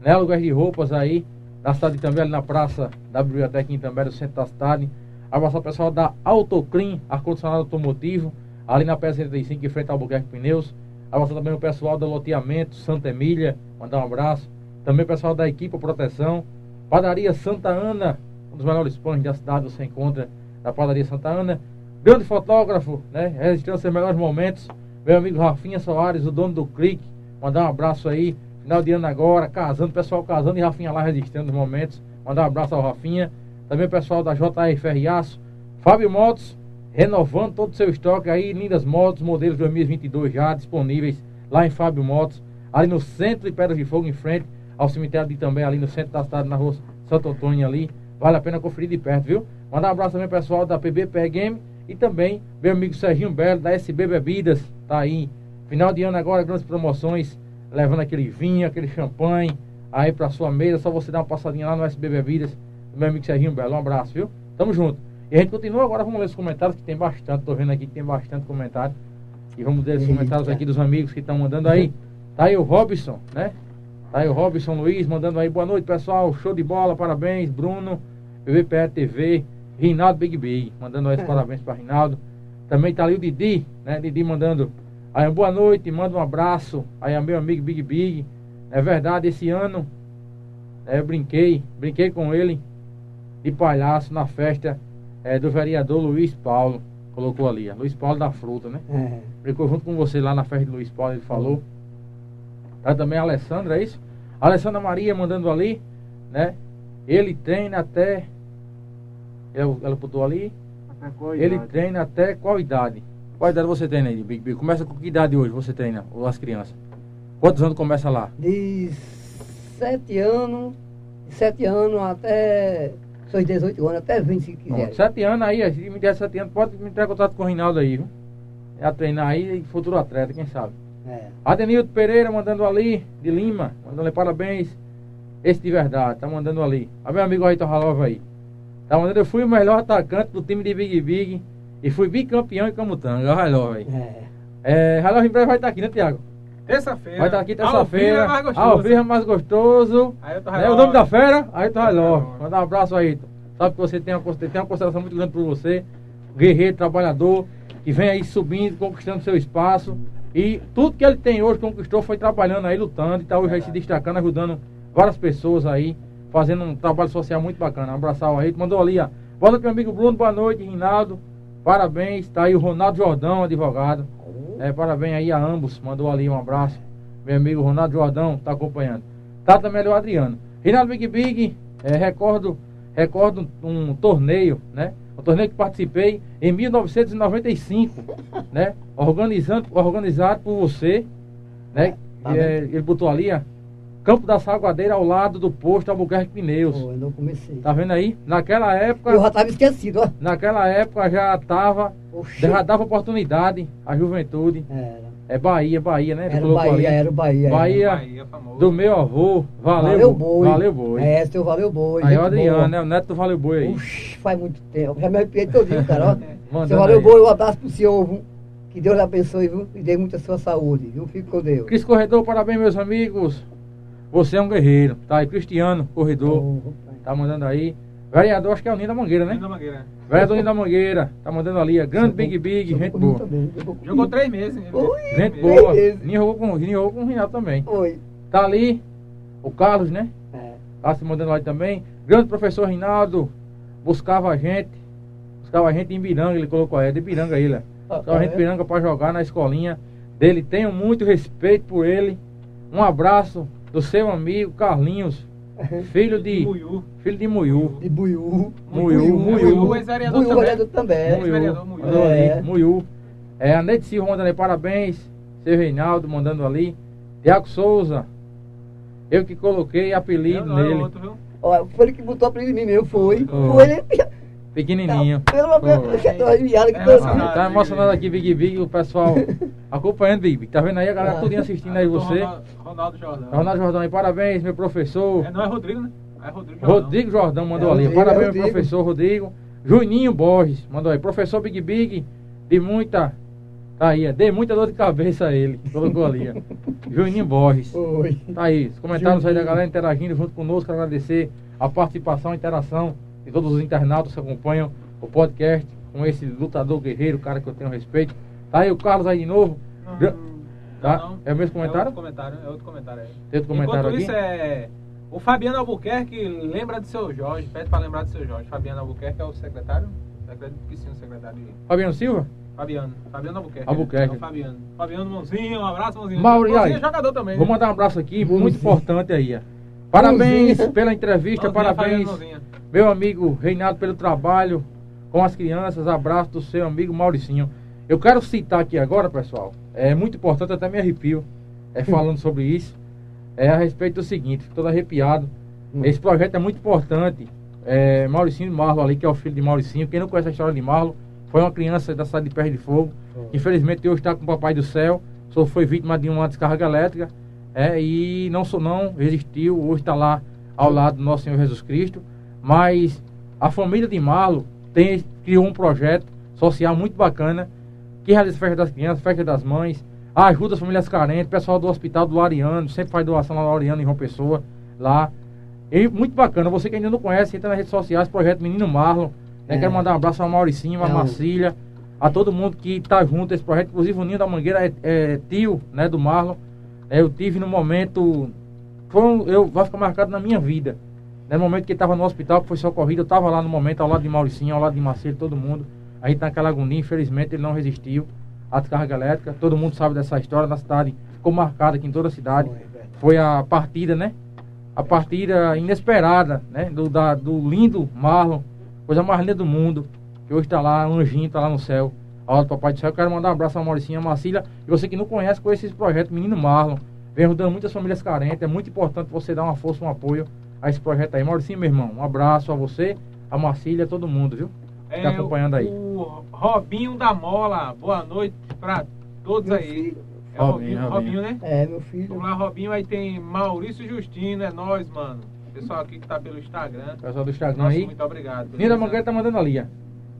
né? Lugar de roupas aí, na cidade também, ali na praça da biblioteca em também, no centro da cidade. Abraçar o pessoal da Autoclean, ar-condicionado automotivo, ali na PS75, em frente ao Albuquerque Pneus. Abraçar também o pessoal do loteamento Santa Emília, mandar um abraço. Também o pessoal da equipe Proteção. Padaria Santa Ana, um dos melhores pães da cidade, você encontra na Padaria Santa Ana. Grande fotógrafo, né? Registrando seus melhores momentos. Meu amigo Rafinha Soares, o dono do Clique. Mandar um abraço aí. Final de ano agora, casando, pessoal casando e Rafinha lá registrando os momentos. Mandar um abraço ao Rafinha. Também o pessoal da JR Ferriaço. Fábio Motos, renovando todo o seu estoque aí. Lindas motos, modelos 2022 já disponíveis lá em Fábio Motos. Ali no centro de Pedras de Fogo, em frente ao cemitério de também, ali no centro da cidade, na rua Santo Antônio ali. Vale a pena conferir de perto, viu? Mandar um abraço também pessoal da PBPR Game e também meu amigo Serginho Belo, da SB Bebidas, tá aí. Final de ano agora, grandes promoções, levando aquele vinho, aquele champanhe aí pra sua mesa. Só você dar uma passadinha lá no SB Bebidas, meu amigo Serginho Belo. Um abraço, viu? Tamo junto. E a gente continua agora, vamos ler os comentários, que tem bastante. Tô vendo aqui que tem bastante comentário. E vamos ler os comentários aqui dos amigos que estão mandando aí. Tá aí o Robson, né? Tá aí o Robson Luiz mandando aí boa noite, pessoal. Show de bola, parabéns, Bruno, PVPE TV, Rinaldo Big Big, mandando os É. parabéns para Rinaldo. Também tá ali o Didi, né? Didi mandando aí boa noite, manda um abraço aí a meu amigo Big Big. É verdade, esse ano né, eu brinquei, brinquei com ele de palhaço na festa eh, do vereador Luiz Paulo. Colocou ali, Luiz Paulo da Fruta, né? É. Brincou junto com você lá na festa de Luiz Paulo, ele falou. Tá também a Alessandra, é isso? A Alessandra Maria mandando ali, né? Ele treina até. Ela, ela botou ali. Até qual Ele idade? treina até qual idade? Qual idade você treina aí, Big Big? Começa com que idade hoje você treina, ou as crianças? Quantos anos começa lá? De sete anos, sete anos até seus 18 anos, até 20 se quiser. Sete anos aí, se me der sete anos, pode me entrar em contato com o Rinaldo aí, viu? É a treinar aí, futuro atleta, quem sabe? É. Adenildo Pereira mandando ali, de Lima, mandando ali parabéns. Esse de verdade, tá mandando ali. A meu amigo Ayrton Halova aí. Tá mandando, eu fui o melhor atacante do time de Big Big e fui bicampeão em Camutanga. Olha Halova aí. É. É, em breve vai estar aqui, né, Tiago? Terça-feira. Vai estar aqui terça-feira. é mais gostoso. Ao vivo é mais gostoso. Aí eu tô Né, o nome da fera, Ayrton Halova. Halova. Mandar um abraço aí. Sabe que você tem uma, tem uma consideração muito grande por você. Guerreiro, trabalhador, que vem aí subindo, conquistando seu espaço. E tudo que ele tem hoje, conquistou, foi trabalhando aí, lutando. E tá hoje aí se destacando, ajudando várias pessoas aí, fazendo um trabalho social muito bacana. Um abraço ao Ayrton. Mandou ali, ó. Boa noite, meu amigo Bruno. Boa noite, Rinaldo. Parabéns. Tá aí o Ronaldo Jordão, advogado. É, parabéns aí a ambos. Mandou ali um abraço. Meu amigo Ronaldo Jordão tá acompanhando. Tá também ali o Adriano. Rinaldo Big Big, é, recordo, recordo um, torneio, né? Um torneio que participei em 1995, né? Organizando, organizado por você, né? Tá É, ele botou ali, ó. Campo da Salguadeira ao lado do posto Albuquerque Pneus. Pô, eu não comecei. Tá vendo aí? Naquela época, Eu já estava esquecido, ó. naquela época já tava, Oxi. já dava oportunidade à juventude. Era. É Bahia, Bahia, né? Era o Bahia, ali. era o Bahia. era. Bahia. Bahia. Do meu avô, valeu, Valeu boi. Valeu boi. É, seu Valeu Boi. aí o Adriano, né? O neto do Valeu Boi aí. Oxi, faz muito tempo. Já me arrepiei todinho, cara, ó. Seu Valeu aí. Boi, um abraço pro senhor, viu? Que Deus lhe abençoe, viu? E dê muita sua saúde, viu? Fique com Deus. Cris Corredor, parabéns, meus amigos. Você é um guerreiro. Tá aí, Cristiano Corredor. Tá mandando aí. Vereador, acho que é o Ninho da Mangueira, né? Linda Mangueira. Vereador Ninho da Mangueira. Tá mandando ali. É grande Big Big, gente boa. também, jogou três meses. né? Oi. Gente boa. meses. Ninho jogou com, Ninho jogou com o Rinaldo também. Oi. Tá ali o Carlos, né? É. Tá se mandando lá também. Grande professor Rinaldo. Buscava a gente. Buscava a gente em Biranga, ele colocou aí. É de Biranga ele, ó. Buscava a gente em Biranga pra jogar na escolinha dele. Tenho muito respeito por ele. Um abraço do seu amigo Carlinhos, filho de. Muiú. Filho de Muiú. De Buiú. Muiú, Muiú, ex-vereador Buiú, também. vereador Muiú. Mandou É. ali, Muiú. É, a Neide Silva mandando aí parabéns. Seu Reinaldo mandando ali. Tiago Souza. Eu que coloquei apelido Não, não, nele. outro, viu? Ó, foi ele que botou apelido em mim mesmo, foi. Foi. Foi ele. Pequenininho. Pelo amor de Foi. Deus, eu aqui É, tá emocionado aqui, Big Big, o pessoal Acompanhando, Bibi. Tá vendo aí a galera Ah. tudinho assistindo aí você. Ronaldo, Ronaldo Jordão. Ronaldo Jordão aí, parabéns, meu professor. É, não é Rodrigo, né? É Rodrigo Jordão. Rodrigo Jordão mandou É, ali. Rodrigo, Parabéns, é meu Rodrigo. professor Rodrigo. Juninho Borges mandou aí. Professor Big Big, de muita. Tá aí, é, dê muita dor de cabeça a ele. Colocou ali, ó. Juninho Borges. Foi. Tá aí, os comentários aí da Juninho. galera interagindo junto conosco. Agradecer a participação, a interação de todos os internautas que acompanham o podcast com esse lutador guerreiro, cara que eu tenho respeito. Tá aí o Carlos aí de novo. Não, Gra- não, Tá? não. É o mesmo comentário? É outro comentário, é outro comentário aí. Tem outro comentário Enquanto aqui? isso é... O Fabiano Albuquerque lembra de seu Jorge, pede pra lembrar de seu Jorge. Fabiano Albuquerque é o secretário? Acredito que sim, o secretário. Fabiano Silva? Fabiano, Fabiano Albuquerque. Albuquerque. É Fabiano. Fabiano Mãozinho, um abraço, Mãozinho. Mauri, Mãozinho é jogador também. Vou né? mandar um abraço aqui, Bonzinho. muito importante aí. ó. Parabéns Bonzinho. pela entrevista, Mãozinha, parabéns, Fabiano Mãozinho. Meu amigo Reinaldo, pelo trabalho com as crianças. Abraço do seu amigo Mauricinho. Eu quero citar aqui agora, pessoal, é muito importante, até me arrepio é, falando sobre isso. É a respeito do seguinte, fico todo arrepiado. Hum. Esse projeto é muito importante. É, Mauricinho Marlo ali, que é o filho de Mauricinho. Quem não conhece a história de Marlo, foi uma criança da cidade de Perto de Fogo. Infelizmente hoje está com o papai do céu. Só foi vítima de uma descarga elétrica. É, e não só não resistiu. Hoje está lá ao lado do nosso Senhor Jesus Cristo. Mas a família de Marlo tem, criou um projeto social muito bacana que realiza festa das crianças, festa das mães, ajuda as famílias carentes, pessoal do hospital do Ariano, sempre faz doação lá no Ariano em João Pessoa, lá. E muito bacana, você que ainda não conhece, entra nas redes sociais, projeto Menino Marlon. Né? É. Quero mandar um abraço ao Mauricinho, a É, Marcília, a todo mundo que está junto a esse projeto, inclusive o Ninho da Mangueira é, é tio né, do Marlon. É, eu tive no momento. Foi um, eu, vai ficar marcado na minha vida. No momento que ele estava no hospital, que foi socorrido, eu estava lá no momento, ao lado de Mauricinho, ao lado de Marcelo, todo mundo. A gente naquela agonia, infelizmente ele não resistiu à descarga elétrica. Todo mundo sabe dessa história na cidade, ficou marcada aqui em toda a cidade. Foi, a partida, né? A partida inesperada, né? Do, da, do lindo Marlon, coisa mais linda do mundo, que hoje está lá, anjinho, está lá no céu, ao do Papai do Céu. Eu quero mandar um abraço a Mauricinha, a Marcília, e você que não conhece, conhece esse projeto, Menino Marlon. Vem ajudando muitas famílias carentes, é muito importante você dar uma força, um apoio a esse projeto aí. Mauricinho, meu irmão, um abraço a você, a Marcília, a todo mundo, viu? Que tá acompanhando aí. É, O Robinho da Mola, boa noite pra todos Meu aí. filho. É o Robinho, Robinho, Robinho. Né? É, meu filho. Vamos lá, Robinho, aí tem Maurício Justino, é nós, mano. Pessoal aqui que tá pelo Instagram. Pessoal do Instagram Nossa, aí. muito obrigado. Ninho da Mangueira tá mandando ali, ó.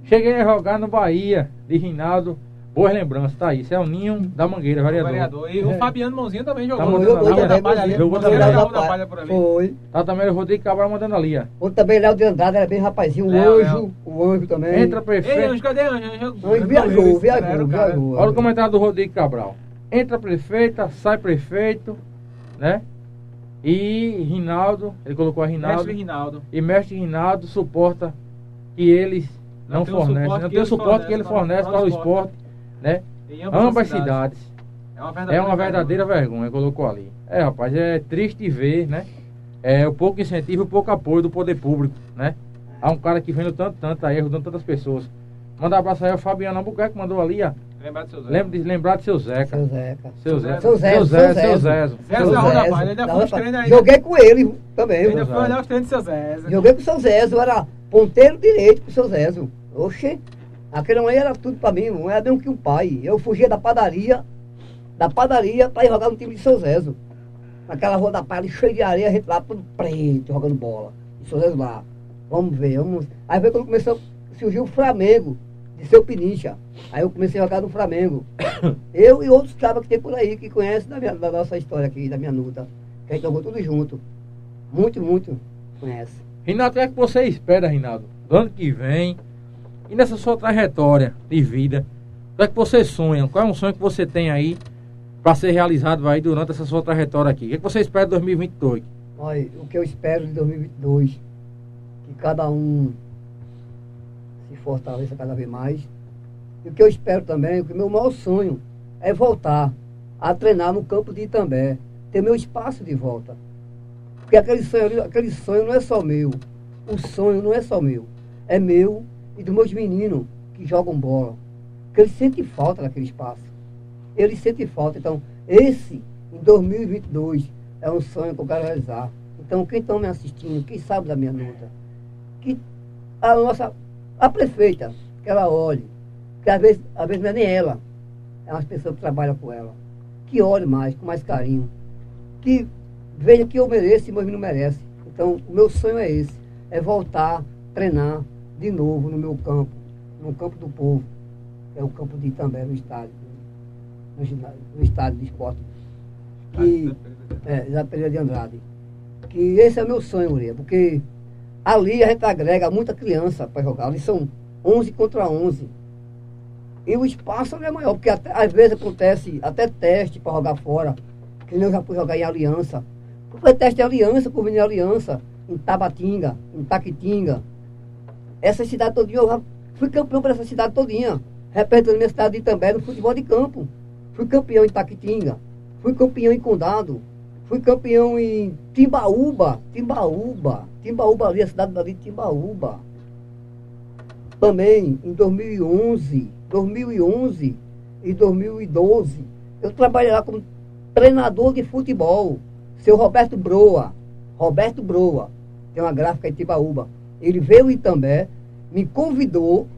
Cheguei a jogar no Bahia, de Rinaldo. Boas lembranças, tá aí. Isso é o Ninho da Mangueira, vereador. vereador. E o É. Fabiano Mãozinho também Tá jogou. mandando Jogou ali, também, né? Palha ali. Jogou também. Raul da Palha por ali. Foi. Tá também o Rodrigo Cabral mandando ali, ó. Outro também, Léo de Andrade, era bem rapazinho. O Léo, anjo. Léo. O anjo também. Entra Ei, prefeito. Anjo, cadê Anjo? Anjo, Anjo viajou, viajou, o viajou. Olha o comentário do Rodrigo Cabral. Entra prefeita, sai prefeito, né? E Rinaldo, ele colocou a Rinaldo. Mestre Rinaldo. E mestre Rinaldo suporta que eles não, Não o fornecem. Não tem o suporte que ele fornece para o o esporte, né? Em Ambas as cidades. É uma É verdadeira, uma verdadeira vergonha, colocou ali. É, rapaz, é triste ver, né? É o pouco incentivo e o pouco apoio do poder público, né? Há um cara que vendo tanto, tanto aí, ajudando tantas pessoas. Manda um abraço aí ao Fabiano Albuquerque, que mandou ali, ó. Lembrar do seu Zé. Lembra de lembrar de seu Zeca. Seu Zeca. Seu Zé. Seu Zé, Seu seu Zé, Zé. seu Zé. Zé Seu da Zé. Palha, ainda da foi os treinos da- aí. Joguei com ele também. Ainda Zé. foi olhar os treinos do seu Zé. Joguei com o seu eu era ponteiro direito com o seu Zézio. Oxe, aquele aí era tudo pra mim, não era mesmo que um pai. Eu fugia da padaria, da padaria pra ir jogar no time de seu Zézio. Naquela rua da palha, cheia de areia, a gente lá todo preto, jogando bola. E seu Zézio lá. Vamos ver, vamos. Aí foi quando começou, surgiu o Flamengo, de seu Pinicha. Aí eu comecei a jogar no Flamengo. Eu e outros cabas que tem por aí, que conhecem da, minha- da nossa história aqui, da minha luta. Que a gente jogou tudo junto. Muito, muito conhece. Rinaldo, o que é que você espera, Rinaldo? Do ano que vem e nessa sua trajetória de vida, o que é que você sonha? Qual é um sonho que você tem aí para ser realizado aí durante essa sua trajetória aqui? O que, é que você espera de 2022? Olha, o que eu espero de 2022, que cada um se fortaleça cada vez mais. E o que eu espero também, o que meu maior sonho é voltar a treinar no campo de Itambé, ter meu espaço de volta. Porque aquele sonho, aquele sonho não é só meu. O sonho não é só meu. É meu e dos meus meninos que jogam bola. Porque eles sentem falta daquele espaço. Eles sentem falta. Então, esse, em 2022, é um sonho que eu quero realizar. Então, quem está me assistindo, quem sabe da minha luta, que a nossa, a prefeita, que ela olhe, que às vezes, às vezes não é nem ela, é umas pessoas que trabalham com ela. Que olhe mais, com mais carinho. Que veja que eu mereço e meu não merece. Então, o meu sonho é esse, é voltar, treinar de novo no meu campo, no campo do povo, que é o campo de Itambé, no estádio, no, ginásio, no estádio de esporte. Que, é, da Pereira de Andrade. Que esse é o meu sonho, Uria, porque ali a gente agrega muita criança para jogar. Ali são 11 contra 11. E o espaço é maior, porque até, às vezes acontece até teste para jogar fora. Que nem eu já fui jogar em aliança. Foi teste de aliança, por vir aliança, em Tabatinga, em Taquitinga. Essa cidade todinha, eu fui campeão para essa cidade todinha. Representando minha cidade também no futebol de campo. Fui campeão em Taquitinga. Fui campeão em Condado. Fui campeão em Timbaúba. Timbaúba. Timbaúba ali, a cidade ali de Timbaúba. Também em 2011, 2011 e 2012, eu trabalhei lá como treinador de futebol. Seu Roberto Broa. Roberto Broa. Tem uma gráfica em Timbaúba. Ele veio em Itambé, me convidou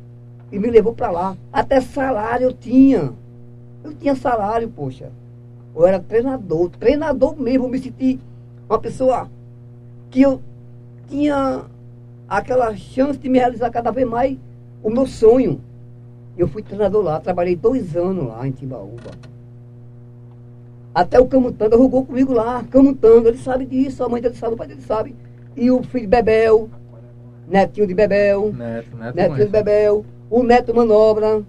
e me levou para lá. Até salário eu tinha. Eu tinha salário, poxa. Eu era treinador, treinador mesmo, eu me senti uma pessoa que eu tinha aquela chance de me realizar cada vez mais o meu sonho. Eu fui treinador lá, trabalhei dois anos lá em Timbaúba. Até o Camutanga jogou comigo lá, Camutanga, ele sabe disso, a mãe dele sabe, o pai dele sabe. E o filho Bebel, netinho de Bebel, Neto, neto, netinho de Bebel, o Neto Manobra.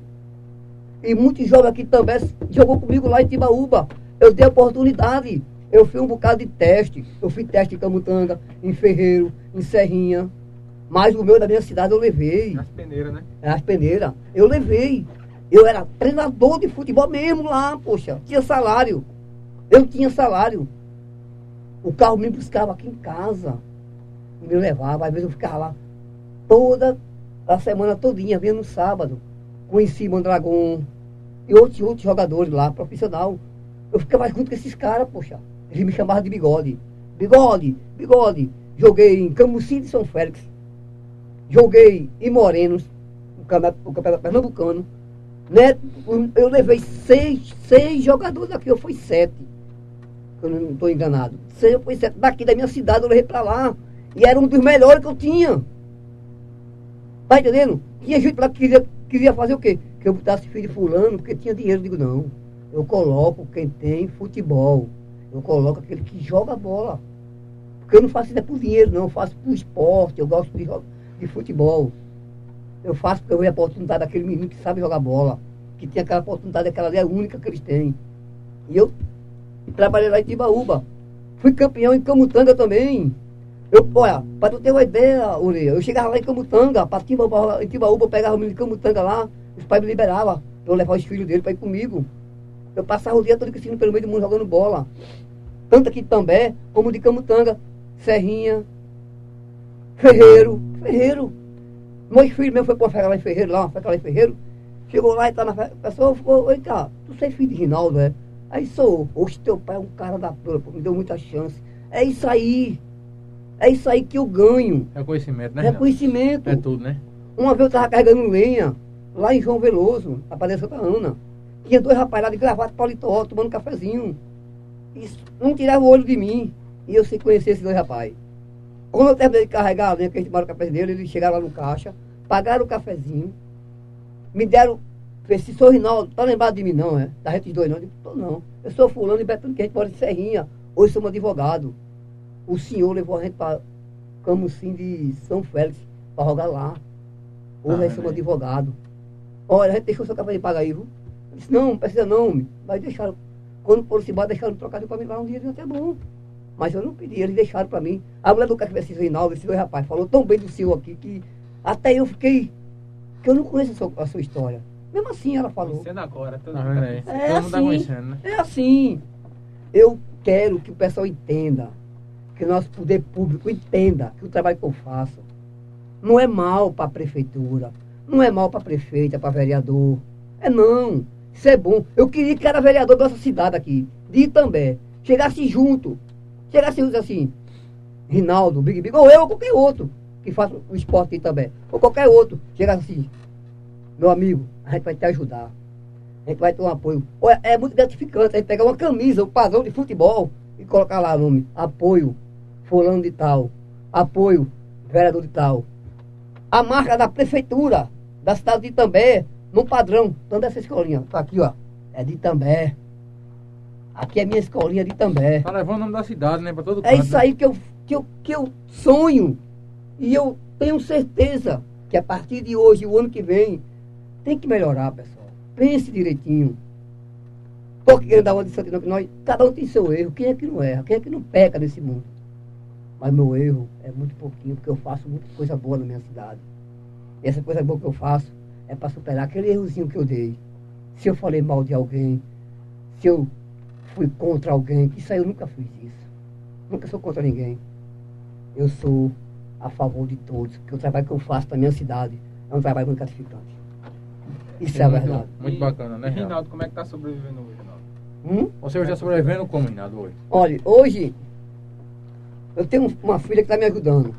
E muitos jogos aqui também jogou comigo lá em Timbaúba. Eu dei oportunidade. Eu fiz um bocado de teste. Eu fiz teste em Camutanga, em Ferreiro, em Serrinha. Mas o meu da minha cidade eu levei. Nas peneiras, né? É as peneiras. Eu levei. Eu era treinador de futebol mesmo lá, poxa. Tinha salário. Eu tinha salário. O carro me buscava aqui em casa. Me levava. Às vezes eu ficava lá toda a semana todinha, vinha no sábado. Conheci Mandragon e outros, outros jogadores lá, profissional. Eu ficava junto com esses caras, poxa. Eles me chamavam de bigode. Bigode, bigode. Joguei em Camusim de São Félix. Joguei em Morenos, o campeonato, pernambucano. Né? Eu levei seis, seis jogadores daqui, eu fui sete. Se eu não estou enganado. Seis, eu fui sete. Daqui da minha cidade eu levei para lá. E era um dos melhores que eu tinha. Tá entendendo? Tinha gente lá que queria, queria fazer o quê? Que eu botasse filho de fulano, porque tinha dinheiro. Eu digo, não. Eu coloco quem tem futebol. Eu coloco aquele que joga bola. Porque eu não faço isso é por dinheiro, não. Eu faço por esporte. Eu gosto de, de futebol. Eu faço porque eu vejo a oportunidade daquele menino que sabe jogar bola. Que tem aquela oportunidade, aquela ali é única que eles têm. E eu trabalhei lá em Tibaúba. Fui campeão em Camutanga também. Eu, olha, para tu ter uma ideia, Ureia, eu chegava lá em Camutanga, para Tibaúba, em Tibaúba, eu pegava o menino de Camutanga lá, os pais me liberavam eu levar os filhos dele para ir comigo. Eu passava o dia todo que pelo meio do mundo jogando bola. Tanto aqui também, como de Camutanga, Serrinha, Ferreiro, Ferreiro. Meus filhos meu foi para uma festa lá em Ferreiro, lá, uma festa lá em Ferreiro. Chegou lá e tá na festa, a pessoa ficou, oi cá, tu sei filho de Rinaldo, é? Aí sou, hoje teu pai é um cara da pura, me deu muita chance. É isso aí. É isso aí que eu ganho. Reconhecimento, né? Reconhecimento. É tudo, né? Uma vez eu estava carregando lenha, lá em João Veloso, na Padre Santa Ana. Tinha dois rapazes lá de gravata paletó, tomando um cafezinho. E não tirava o olho de mim. E eu sei conhecer esses dois rapazes. Quando eu terminei de carregar a lenha, que a gente mora o café dele, eles chegaram lá no caixa, pagaram o cafezinho, me deram, esse sou Rinaldo, tá lembrado de mim não, é? Da gente dois não, eu digo, tô não. Eu sou fulano e Betano, que a gente mora em Serrinha, hoje somos advogado. O senhor levou a gente para Camusim de São Félix, para jogar lá. Hoje Ah, somos né? advogado. Olha, a gente deixou o seu café de pagar aí, viu? Eu disse, não, não precisa não, mas deixaram. Quando foram se embora, deixaram trocado para mim lá um dia, até bom. Mas eu não pedi, eles deixaram para mim. A mulher do café esse Reinaldo, esse dois rapaz, falou tão bem do senhor aqui que até eu fiquei. que eu não conheço a sua, a sua história. Mesmo assim ela falou. Conhecendo agora. Todo Tá mundo aí? conhecendo. É mundo tá assim. né? É assim. Eu quero que o pessoal entenda, que o nosso poder público entenda que o trabalho que eu faço não é mal para a prefeitura, não é mal para prefeita, para vereador. É não. Isso é bom. Eu queria que era vereador da nossa cidade aqui, de Itambé. Chegasse junto. Chegasse junto assim, Rinaldo, Big Big, ou eu ou qualquer outro que faça o esporte de Itambé. Ou qualquer outro. Chegasse assim, meu amigo, a gente vai te ajudar. a gente vai ter um apoio. Olha, É muito gratificante a gente pegar uma camisa, o padrão de futebol, e colocar lá o nome, apoio, fulano de tal, apoio, vereador de tal. A marca da prefeitura da cidade de Itambé, no padrão, tanto essa escolinha, tá aqui, ó, é de Itambé. Aqui é minha escolinha de Itambé. Tá levando o nome da cidade, né? Pra todo É canto, isso né? aí que eu, que, eu, que eu sonho. E eu tenho certeza que a partir de hoje, o ano que vem, tem que melhorar, pessoal. Pense direitinho. Porque dar uma de não, que nós, cada um tem seu erro. Quem é que não erra? Quem é que não peca nesse mundo? Mas meu erro é muito pouquinho, porque eu faço muita coisa boa na minha cidade. E essa coisa boa que eu faço é para superar aquele errozinho que eu dei. Se eu falei mal de alguém, se eu fui contra alguém, isso aí eu nunca fiz isso. Nunca sou contra ninguém. Eu sou a favor de todos, porque o trabalho que eu faço na minha cidade é um trabalho muito gratificante. Isso é, a muito, verdade. Muito bacana, né, e, Reinaldo? Rinaldo, como é que tá sobrevivendo hoje, Rinaldo? Hum? Você hoje está sobrevivendo como, Reinaldo, hoje? Olha, hoje eu tenho uma filha que está me ajudando.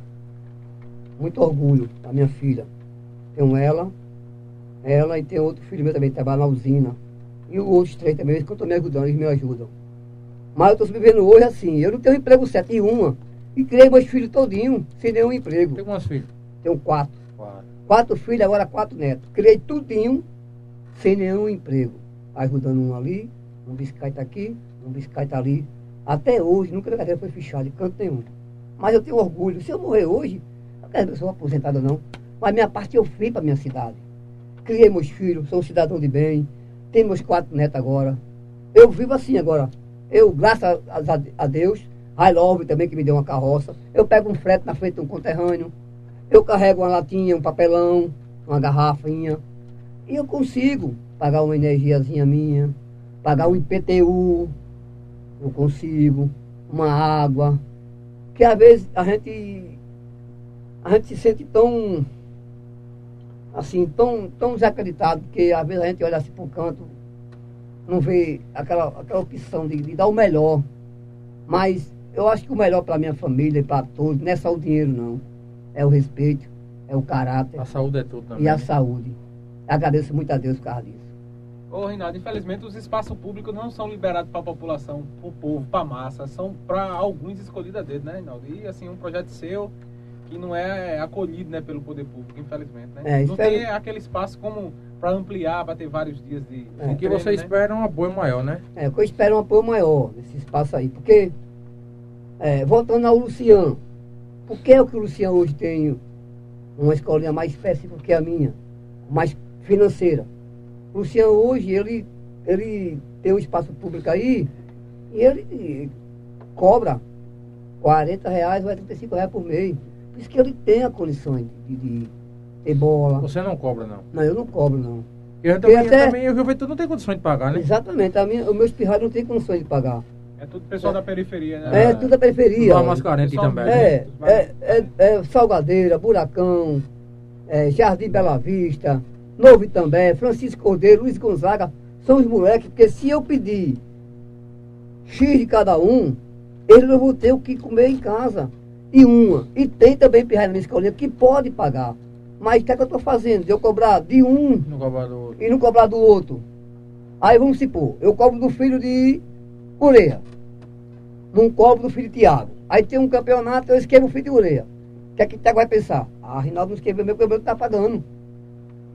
Muito orgulho da minha filha. Tenho ela, ela e tem outro filho meu também que trabalha na usina. E os outros três também, eles estou me ajudando, eles me ajudam. Mas eu estou sobrevivendo hoje assim, eu não tenho emprego certo em uma. E criei meus filhos todinho sem nenhum emprego. Tem quantos filhos? Tenho quatro. Quatro. Quatro filhos, agora quatro netos. Criei tudinho sem nenhum emprego. Ajudando um ali, um biscaita aqui, um biscaita ali. Até hoje, nunca minha carteira foi fechada de canto nenhum. Mas eu tenho orgulho. Se eu morrer hoje, não quero que eu sou aposentado não. Mas minha parte eu fiz para minha cidade. Criei meus filhos, sou um cidadão de bem. Tenho meus quatro netos agora. Eu vivo assim agora. Eu, graças a, a Deus, I love também que me deu uma carroça. Eu pego um frete na frente de um conterrâneo. Eu carrego uma latinha, um papelão, uma garrafinha. E eu consigo pagar uma energiazinha minha, pagar um IPTU, eu consigo, uma água. Que às vezes a gente, a gente se sente tão, assim, tão, tão desacreditado, que às vezes a gente olha assim para o canto, não vê aquela, aquela opção de, de dar o melhor. Mas eu acho que o melhor para minha família e para todos não é só o dinheiro, não. É o respeito, é o caráter A saúde é tudo também. e a né? saúde. Agradeço muito a Deus por causa disso. Ô, Rinaldo, infelizmente os espaços públicos não são liberados para a população, para o povo, para a massa, são para alguns escolhidos a dedo, né, Rinaldo? E assim, um projeto seu que não é acolhido né, pelo poder público, infelizmente, né? É, não tem aquele espaço como para ampliar, para ter vários dias de. É. O que treino, você né? espera é um apoio maior, né? É, o que eu espero é um apoio maior nesse espaço aí. Porque, é, voltando ao Luciano, por que é que o Luciano hoje tem uma escolinha mais específica que a minha, mais financeira? O Luciano hoje, ele, ele tem um espaço público aí e ele cobra 40 reais ou é 35 reais por mês. Por isso que ele tem a condição de, de ter bola. Você não cobra, não. Não, eu não cobro, não. Eu também, até- eu também, o juventude não tem condições de pagar, né? Exatamente, a minha, os meus pirralhos não têm condições de pagar. É tudo pessoal da periferia, né? É, tudo a periferia. Não, mais carente Pessoal também. né? É, é, é, é Salgadeira, Buracão, é, Jardim Bela Vista, Novo Itambé, Francisco Cordeiro, Luiz Gonzaga, são os moleques, porque se eu pedir X de cada um, eles não vão ter o que comer em casa. E uma. E tem também pirraia na minha escolinha que pode pagar. Mas o que é que eu estou fazendo? De eu cobrar de um No cobrador. e não cobrar do outro. Aí vamos supor, eu cobro do filho de Ureia. Não cobro do filho de Tiago. Aí tem um campeonato, eu escrevo o filho de Ureia. O que é que o Tiago vai pensar? Ah, Rinaldo não escreveu meu, porque o meu não está pagando.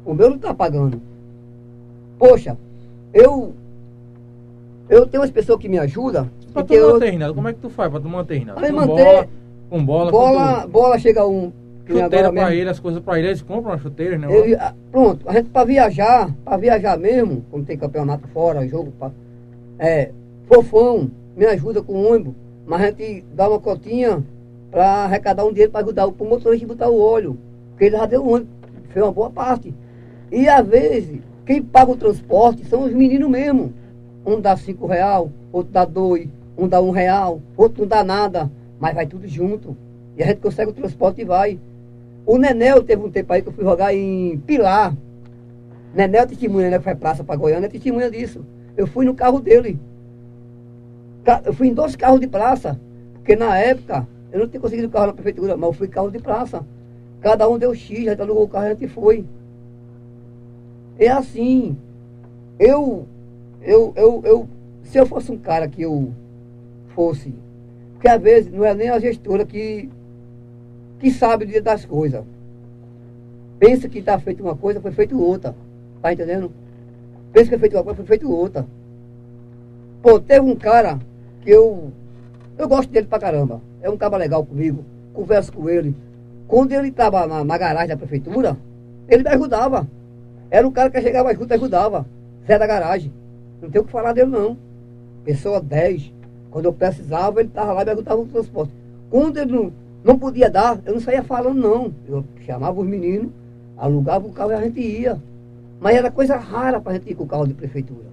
O meu não está pagando. Poxa, eu. Eu tenho umas pessoas que me ajudam. Pra e tu tem manter, Reinaldo, como é que tu faz pra tu manter? Pra Com manter- bola, com bola, bola, com bola chega um. Chuteira mesmo. ele, as coisas pra ele, eles compram as chuteiras, né? Ele- ah, pronto, a gente para viajar, para viajar mesmo, quando tem campeonato fora, jogo, pra, é, fofão, me ajuda com o ônibus, mas a gente dá uma cotinha para arrecadar um dinheiro para ajudar o motorista botar o óleo, porque ele já deu o ônibus, fez uma boa parte. E às vezes, quem paga o transporte são os meninos mesmo. Um dá cinco real, outro dá dois, um dá um real, outro não dá nada, mas vai tudo junto. E a gente consegue o transporte e vai. O Nenel teve um tempo aí que eu fui jogar em Pilar. Nenel testemunha, né? Que foi praça para Goiânia, é testemunha disso. Eu fui no carro dele. Eu fui em dois carros de praça. Porque na época, eu não tinha conseguido carro na prefeitura, mas eu fui carro de praça. Cada um deu X, a gente alugou o carro e a gente foi. É assim. eu, eu, eu, eu, se eu fosse um cara que eu fosse, porque às vezes não é nem a gestora que, que sabe das coisas. Pensa que está feito uma coisa, foi feito outra. Tá entendendo? Pensa que foi feito uma coisa, foi feito outra. Pô, teve um cara que eu. Eu gosto dele pra caramba. É um cara legal comigo. Converso com ele. Quando ele estava na, na, garagem da prefeitura, ele me ajudava. Era um cara que chegava junto e ajudava. Zé da garagem. Não tem o que falar dele, não. Pessoa 10. Quando eu precisava, ele estava lá e me ajudava no transporte. Quando ele não, não podia dar, eu não saía falando, não. Eu chamava os meninos, alugava o carro e a gente ia. Mas era coisa rara para a gente ir com o carro de prefeitura.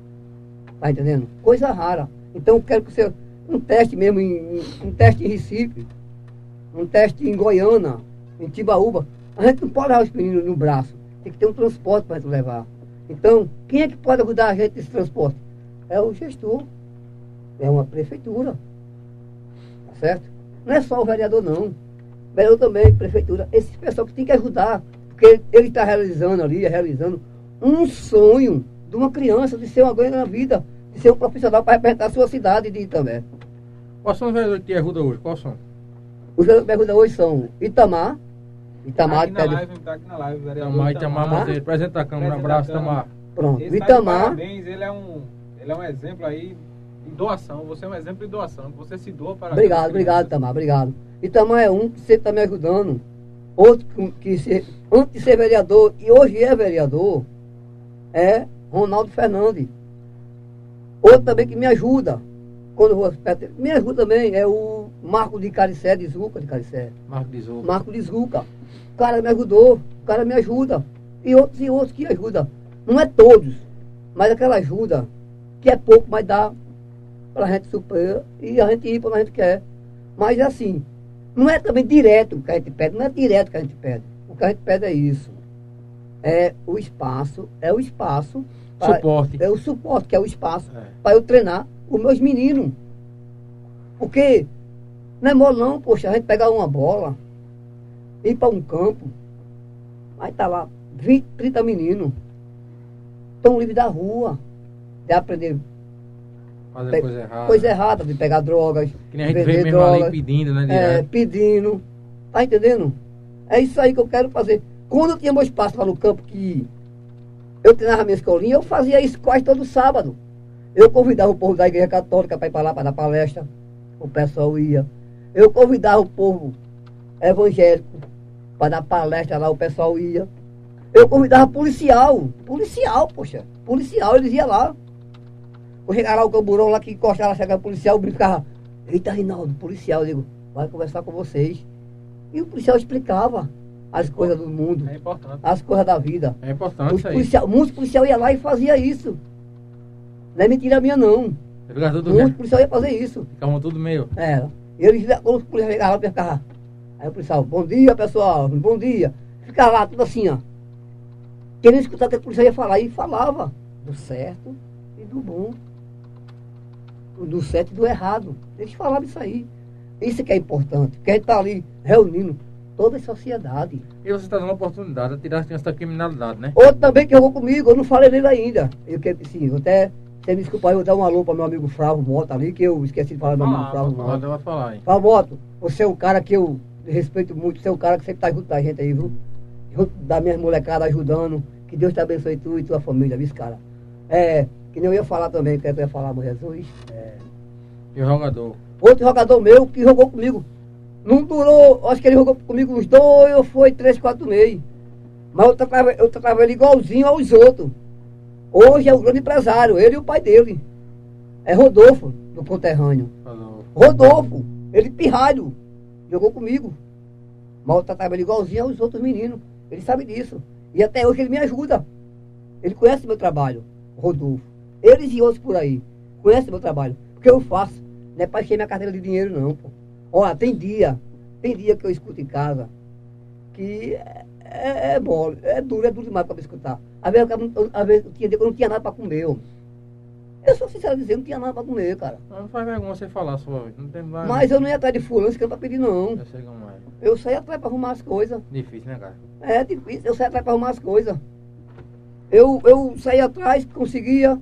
Tá entendendo? Coisa rara. Então eu quero que você. Um teste mesmo, em, um teste em Recife, um teste em Goiânia, em Tibaúba. A gente não pode levar os meninos no braço. Tem que ter um transporte para levar. Então, quem é que pode ajudar a gente nesse transporte? É o gestor. É uma prefeitura. Tá certo? Não é só o vereador, não. O vereador também, prefeitura. Esse pessoal que tem que ajudar. Porque ele está realizando ali, realizando um sonho de uma criança de ser uma ganha na vida, de ser um profissional para representar a sua cidade de Itambé. Quais são os vereadores que ajudam hoje? Quais são? Os vereadores que ajudam hoje são Itamar, Itamar, tá aqui na live, tá aqui na live, vereador Itamar, Itamar, Itamar Monteiro, apresenta a câmera, um abraço, Itamar. Pronto, Esse Itamar. parabéns, ele é um, ele é um exemplo aí de doação, você é um exemplo de doação, você se doa para Obrigado, obrigado, Itamar, obrigado. Itamar é um que sempre está me ajudando, outro que, que se, antes de ser vereador e hoje é vereador, é Ronaldo Fernandes. Outro também que me ajuda, quando eu vou me ajuda também, é o Marco de Caricé, de Zuca, de Caricé. Marco de Zuca. Marco de Zuca. O cara me ajudou, o cara me ajuda. E outros e outros que ajudam. Não é todos, mas aquela ajuda, que é pouco, mas dá para a gente superar e a gente ir para onde a gente quer. Mas assim, não é também direto o que a gente pede, não é direto o que a gente pede. O que a gente pede é isso. É o espaço, é o espaço. Pra, suporte. É o suporte, que é o espaço é. para eu treinar os meus meninos. Porque não é mole não, poxa, a gente pegar uma bola, ir para um campo, aí tá lá 20, 30 meninos, estão livres da rua, de aprender Fazer coisa errada. Coisa errada, de pegar drogas. Que nem a gente vê mesmo drogas, ali pedindo, né? É, pedindo. Tá entendendo? É isso aí que eu quero fazer. Quando eu tinha meu espaço lá no campo, que eu treinava minha escolinha, eu fazia isso quase todo sábado. Eu convidava o povo da igreja católica para ir para lá para dar palestra. O pessoal ia. Eu convidava o povo evangélico para dar palestra lá, o pessoal ia. Eu convidava policial. Policial, poxa. Policial, eles iam lá. Vou chegar lá o camburão lá que encostava, chegava o policial, ficava, eita Rinaldo, policial, eu digo, vai conversar com vocês. E o policial explicava as coisas do mundo. É importante. As coisas da vida. É importante Os policial, muitos policiais iam lá e fazia isso. Não é mentira minha, não. Muitos policiais iam fazer isso. Ficavam tudo meio. É. E eles, quando os policiais chegavam lá, ficava. Aí o policial, bom dia, pessoal, bom dia. Ficava lá, tudo assim, ó. Querendo escutar o que o policial ia falar. E falava do certo e do bom do certo e do errado. Eles falavam isso aí. Isso que é importante, porque a gente está ali reunindo toda a sociedade. E você está dando uma oportunidade de tirar as crianças da criminalidade, né? Outro também que jogou comigo, eu não falei nele ainda. Eu quero sim, eu até. Você me desculpa aí, eu vou dar um alô para meu amigo Fravo Mota ali, que eu esqueci de falar do meu amigo Fravo Mota. Vai falar, hein? Fravo Mota, você é um cara que eu respeito muito, você é um cara que sempre está junto da gente aí, viu? Junto da minha molecada ajudando. Que Deus te abençoe tu e tua família, viu, cara? É, que nem eu ia falar também, que eu ia falar, meu Jesus. É, e o jogador? Outro jogador meu que jogou comigo. Não durou, acho que ele jogou comigo uns dois ou foi três, quatro meses. Mas eu tratava, eu tratava ele igualzinho aos outros. Hoje é o grande empresário, ele e o pai dele. É Rodolfo, do conterrâneo. Rodolfo. Rodolfo, ele pirralho. Jogou comigo. Mas eu tratava ele igualzinho aos outros meninos. Ele sabe disso. E até hoje ele me ajuda. Ele conhece meu trabalho, Rodolfo. Eles e outros por aí. Conhecem meu trabalho. Porque eu faço. Não é para encher minha carteira de dinheiro, não, pô. Olha, tem dia, tem dia que eu escuto em casa que é, é, é bom, é duro, é duro demais para me escutar. Às vezes, eu, às vezes eu tinha dia que eu não tinha nada para comer, homem. Eu sou sincero dizer, não tinha nada para comer, cara. Não faz vergonha você falar sua Não tem mais... Mas eu não ia atrás de fulano, que para pedir, não. Eu sei como é. Eu saí atrás para arrumar as coisas. Difícil, né, cara? É difícil, eu saí atrás para arrumar as coisas. Eu, eu saí atrás, conseguia.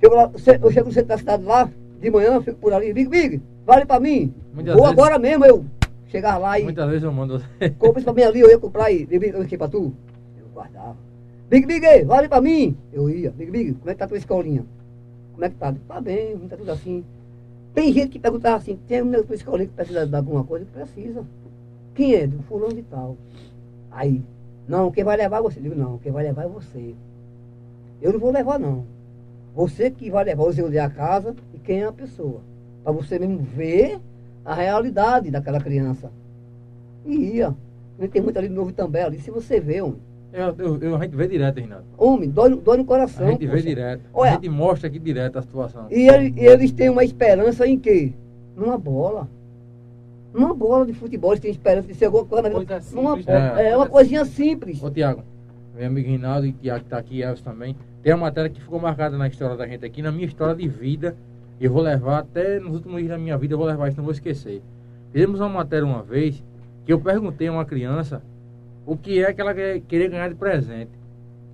Chego lá, eu chego no centro da cidade lá, de manhã, fico por ali, Big Big, vale pra mim. Muitas Vou vezes- agora mesmo, eu chegar lá e Muitas vezes eu mando você. compra isso pra mim ali, eu ia comprar e eu aqui pra tu. Guardava. Big Big, vale pra mim. Eu ia, Big Big, como é que tá a tua escolinha? Como é que tá? Tá bem, tá tudo assim. Tem gente que perguntava assim, tem uma escolinha que precisa de alguma coisa? Precisa. Quem é? Do fulano de tal. Aí, não, quem vai levar é você. Eu digo, não, quem vai levar é você. Eu não vou levar, não. Você que vai levar os euros a casa e quem é a pessoa. Para você mesmo ver a realidade daquela criança. E ia. Tem muito ali no Novo Também ali. Se você vê, homem, Eu, eu, eu- a gente vê direto, Renato. homem dói, no- dói no coração. A gente vê poxa. direto. Olha. A gente mostra aqui direto a situação. E ele- e eles têm uma esperança em quê? Numa bola. Numa bola de futebol, eles têm esperança de ser alguma coisa. na vida. Coisa Numa simples, bola. né? É uma coisinha simples. Ô, Tiago, meu amigo Rinaldo e Tiago que tá aqui, Elvis também. Tem uma matéria que ficou marcada na história da gente aqui, na minha história de vida. Eu vou levar até nos últimos dias da minha vida, eu vou levar isso, não vou esquecer. Fizemos uma matéria uma vez que eu perguntei a uma criança o que é que ela quer- queria ganhar de presente.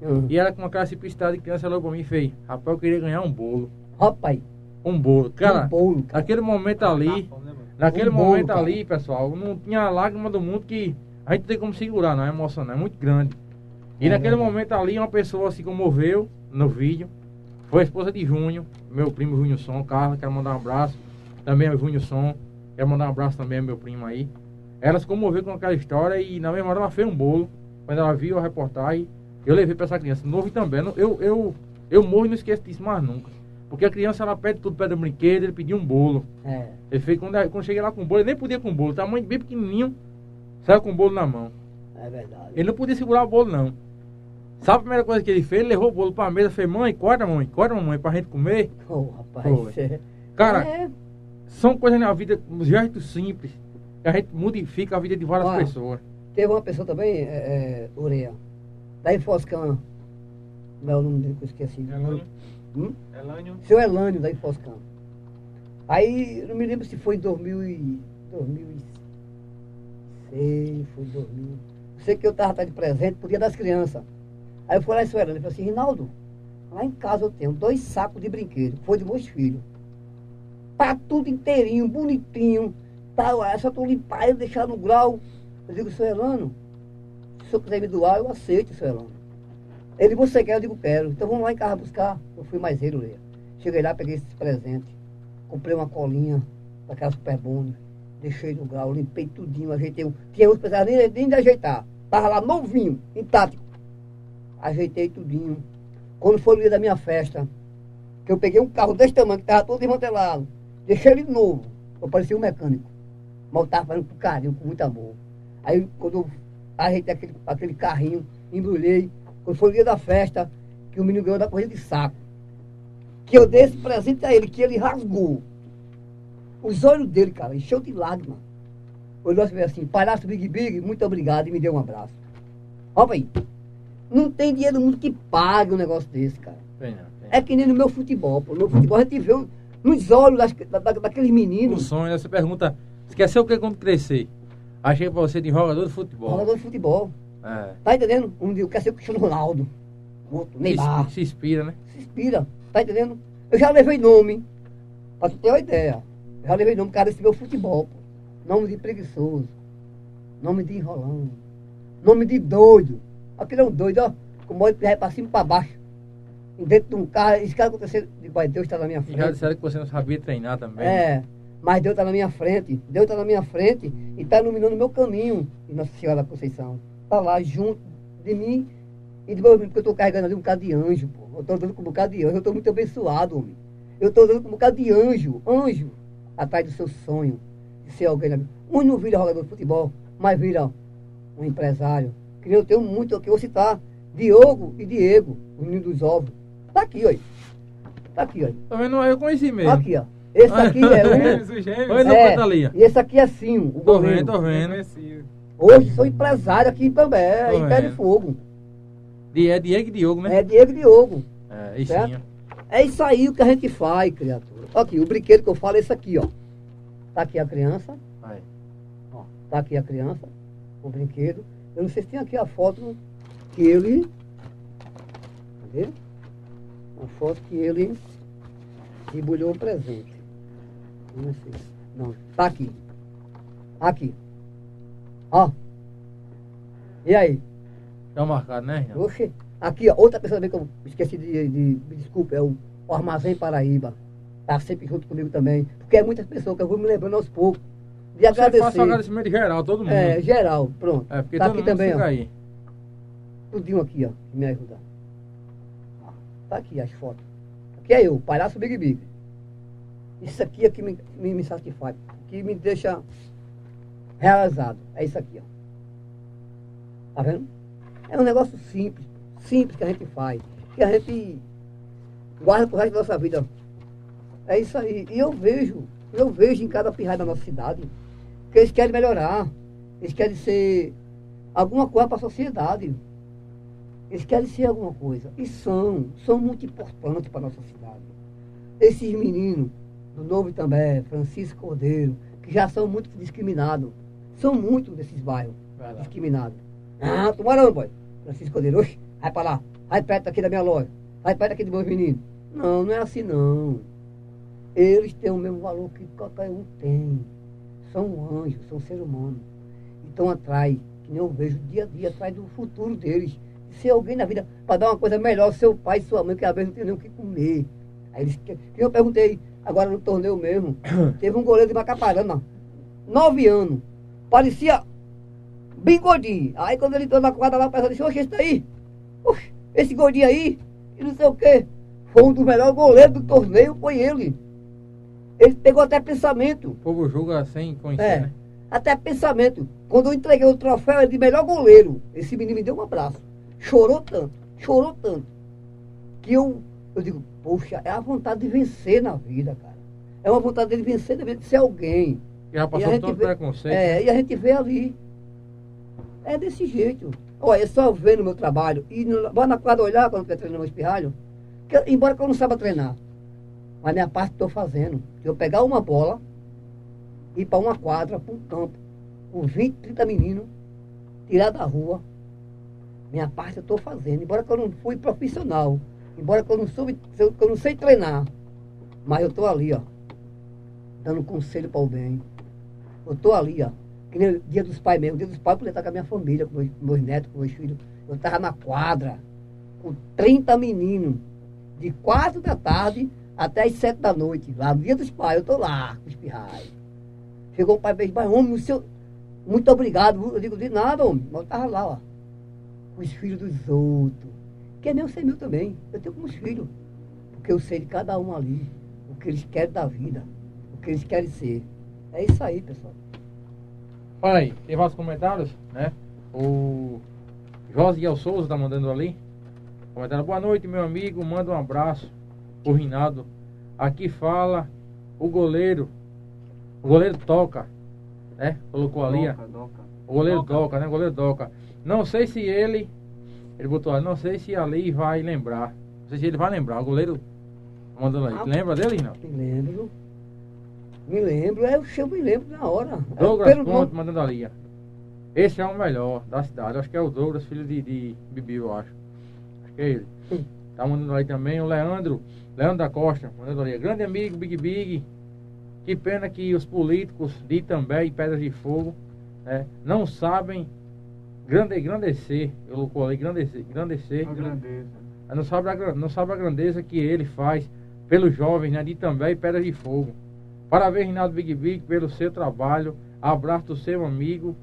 Hum. E ela com uma cara simplicidade de criança olhou pra mim e fez, rapaz, eu queria ganhar um bolo. Rapaz, Um bolo. Cara, um bolo, cara. naquele momento ali, Tá, né, mano? naquele Um bolo, momento cara. ali, pessoal, não tinha lágrima do mundo que a gente tem como segurar, não. É emocionante, é muito grande. E É naquele verdade. momento ali, uma pessoa se comoveu no vídeo. Foi a esposa de Júnior, meu primo Júnior Som, Carla, quero mandar um abraço. Também é o Júnior Som, quero mandar um abraço também ao meu primo aí. Ela se comoveu com aquela história e na mesma hora ela fez um bolo. Quando ela viu a reportagem, eu levei pra essa criança. Novo também. Eu, eu, eu morro e não esqueço disso mais nunca. Porque a criança ela pede tudo, pede um brinquedo, ele pediu um bolo. É, Ele fez quando, quando cheguei lá com o bolo, ele nem podia com o bolo, tamanho bem pequenininho, saiu com o bolo na mão. é verdade. Ele não podia segurar o bolo, não. Sabe a primeira coisa que ele fez? Ele levou o bolo pra mesa, fez, mãe, corta, mãe, corta, mamãe, pra gente comer. Oh, rapaz. Foi. é- Cara, é, são coisas na vida, um gestos simples, a gente modifica a vida de várias Olha. pessoas. teve uma pessoa também, é, é, Ureia, da Infoscan. Não é o nome dele que eu esqueci. Elânio. Hum? Elânio. Seu Elânio da Infoscan. Aí, não me lembro se foi em 2000 e, 2006, foi 2000. Sei que eu estava de presente pro dia das crianças. Aí eu fui lá em seu Elânio e falei assim, Rinaldo, lá em casa eu tenho dois sacos de brinquedo, foi de meus filhos. Tá tudo inteirinho, bonitinho. Tá, é só tu limpar e deixar no grau. Eu digo, seu Elano, se o senhor quiser me doar, eu aceito, seu Elano. Ele, você quer? Eu digo, quero. Então vamos lá em casa buscar. Eu fui mais ele, Leia. Cheguei lá, peguei esses presentes. Comprei uma colinha daquela Super Bond. Deixei no grau, limpei tudinho, ajeitei. Tinha que precisava nem, nem de ajeitar. Tava lá novinho, intacto. Ajeitei tudinho. Quando foi o dia da minha festa, que eu peguei um carro desse tamanho, que tava todo desmantelado. Deixei ele novo. Eu parecia um mecânico. Mas eu tava fazendo com carinho, com muito amor. Aí quando eu ajeitei aquele, aquele carrinho, embrulhei. Quando foi o dia da festa, que o menino ganhou da corrida de saco. Que eu dei esse presente a ele, que ele rasgou. Os olhos dele, cara, encheu de lágrimas. Olhou assim, assim, palhaço Big Big, muito obrigado, e me deu um abraço. Ó, aí. Não tem dinheiro no mundo que pague um negócio desse, cara. Tem, não, tem. É que nem no meu futebol, pô. No meu futebol a gente vê o- nos olhos das, da, da- daqueles Um meninos, sonho, né? Você pergunta, você ser o que quando crescer? Achei pra você de jogador de futebol. jogador de futebol. É. Tá entendendo? Um dia eu quero ser o Cristiano Ronaldo. Outro, Se, Neymar. se inspira, né? se inspira, tá entendendo? Eu já levei nome, pra tu ter uma ideia. Eu já levei nome, cara, desse meu futebol, pô. Nome de preguiçoso, nome de enrolando, nome de doido. Aquele é um doido, ó, com o vai pra cima e pra baixo. E dentro de um carro, isso que aconteceu, digo, "Pai, Deus está na minha E frente. já disseram que você não sabia treinar também. É, mas Deus está na minha frente, Deus está na minha frente e está iluminando o meu caminho, Nossa Senhora da Conceição. Está lá junto de mim e de meu porque eu estou carregando ali um bocado de anjo, pô. Eu estou andando com um bocado de anjo, eu estou muito abençoado, homem. Eu estou andando com um bocado de anjo, anjo, atrás do seu sonho de ser alguém. né? Um não vira jogador de futebol, mas vira um empresário. Que eu tenho muito aqui, eu vou citar Diogo e Diego, os meninos dos ovos. Tá aqui, ó. Tá aqui, ó. Também não, eu conheci mesmo. Aqui, ó. Esse aqui é um. Os gêmeos. Oi, não É, e esse aqui é assim, o Tô goleiro. vendo, tô vendo. Hoje sou empresário aqui em Pambé, Tô em Pé de. Fogo. É Diego e Diogo, né? É Diego e Diogo. É, isso Certo? sim. É isso aí o que a gente faz, criatura. Aqui, o brinquedo que eu falo é esse aqui, ó. Tá aqui a criança, Aí. ó. Tá aqui a criança, o brinquedo. Eu não sei se tem aqui a foto que ele Cadê? Uma foto que ele debulhou o presente. Não sei. Não, tá aqui. Aqui. Ó. E aí? Tá marcado, né, Renan? Oxe. Aqui, ó, outra pessoa também que eu esqueci de, de, de desculpa, é o, o Armazém Paraíba. Tá sempre junto comigo também. Porque é muitas pessoas que eu vou me lembrando aos poucos. De Você agradecer. faça um agradecimento geral, todo mundo. É, geral, pronto. É, porque tá todo aqui mundo também, ó. aí. Tudinho aqui, ó, que me ajuda. Ó, Tá aqui as fotos. Aqui é eu, palhaço Big Big. Isso aqui é que me, me, me satisfaz, que me deixa realizado. É isso aqui, ó. Tá vendo? É um negócio simples, simples que a gente faz, que a gente guarda pro resto da nossa vida. É isso aí. E eu vejo, eu vejo em cada pirraia da nossa cidade que eles querem melhorar. Eles querem ser alguma coisa para a sociedade. Eles querem ser alguma coisa. E são, são muito importantes para a nossa cidade. Esses meninos do Novo também, Francisco Cordeiro, que já são muito discriminados. São muitos desses bairros discriminados. Ah, tomara não, boy. Francisco Cordeiro, oxe, vai para lá. Vai perto aqui da minha loja. Vai perto aqui dos meus meninos. Não, não é assim não. Eles têm o mesmo valor que qualquer um tem. São anjos, são seres humanos. E estão atrás, que nem eu vejo dia a dia, atrás do futuro deles. De ser alguém na vida para dar uma coisa melhor, seu pai e sua mãe, que às vezes não tem nem o que comer. Aí eles, que eu perguntei, agora no torneio mesmo, teve um goleiro de Macaparana, nove anos, parecia bem gordinho. Aí quando ele entrou na quadra lá, o pessoal disse, oxe, esse daí, oxe, esse gordinho aí, e não sei o quê. Foi um dos melhores goleiros do torneio, foi ele. Ele pegou até pensamento. O povo julga sem conhecer, É, né? até pensamento. Quando eu entreguei o troféu de melhor goleiro, esse menino me deu um abraço. Chorou tanto, chorou tanto. Que eu, eu digo, poxa, é a vontade de vencer na vida, cara. É uma vontade de vencer, de ser alguém. Já E a passou gente todo vê- preconceito. É, e a gente vê ali. É desse jeito. Olha, é só ver no meu trabalho. E no, vai na quadra olhar quando eu treinando no espirralho. Que, embora que eu não saiba treinar. Mas minha parte estou fazendo. Se eu pegar uma bola, ir para uma quadra, para um campo, com 20, 30 meninos, tirar da rua, minha parte eu estou fazendo. Embora que eu não fui profissional. Embora que eu não que eu não sei treinar. Mas eu estou ali, ó. Dando conselho para o bem. Eu estou ali, ó. Que nem dia dos pais mesmo. Dia dos pais eu podia estar com a minha família, com meus, meus netos, com meus filhos. Eu estava na quadra, com 30 meninos, de 4 da tarde até as 7 da noite. Lá no dia dos pais, eu estou lá, com os pirrais. Chegou o pai beijo, mas homem, o seu. Muito obrigado. Eu digo, de nada, homem. Mas eu estava lá, ó. Com os filhos dos outros. Que é meu ser meu também. Eu tenho como os filhos. Porque eu sei de cada um ali. O que eles querem da vida. O que eles querem ser. É isso aí, pessoal. Olha aí, tem vários comentários, né? O Josiel Souza tá mandando ali. Comentário, boa noite, meu amigo. Manda um abraço pro Rinaldo. Aqui fala o goleiro. O goleiro toca, né? Colocou ali, ó. Doca, doca. O goleiro Doca. toca, né? O goleiro toca. Não sei se ele. Ele botou não sei se ali vai lembrar. Não sei se ele vai lembrar. O goleiro mandando aí. Ah. Lembra dele, não? Me lembro. Me lembro. É, eu me lembro na hora. É, Douglas pelo Ponte nome- mandando ali. ó. Esse é o melhor da cidade. Acho que é o Douglas, filho de, de Bibi, eu acho. Acho que é ele. Hum. Tá mandando aí também o Leandro. Leandro da Costa, mandando ali. Grande amigo, Big Big. Que pena que os políticos de Itambé e Pedras de Fogo né, não sabem grande, engrandecer. Eu colocou ali, engrandecer. engrandecer A grandeza. não sabe, a, não sabe a grandeza que ele faz pelos jovens né, de Itambé e Pedras de Fogo. Parabéns, Rinaldo Big Big, pelo seu trabalho. Abraço do seu amigo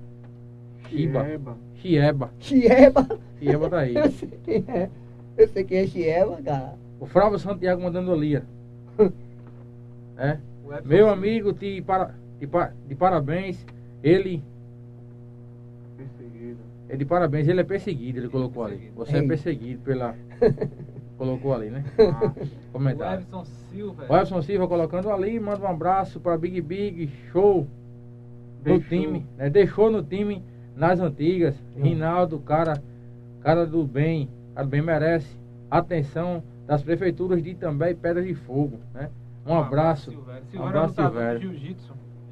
Chiba. Chieba. Chieba. Chieba. Chieba tá aí. Eu sei quem é. Eu sei quem é Chieba, cara. O Flávio Santiago mandando ali. ó. É. Meu amigo, te, para, te, pa- parabéns. Ele. É de parabéns, ele é perseguido, ele colocou ali. Você é perseguido pela. Colocou ali, né? Ah, o Comentário. Edson Silva. O Silva colocando ali, manda um abraço para Big Big, show no Deixou. time, né? Deixou no time nas antigas. Hum. Rinaldo, cara, cara do bem, cara do bem merece atenção das prefeituras de Itambé e Pedras de Fogo, né? Um abraço. Silvério. Um Silvério abraço, é lutador Silvério.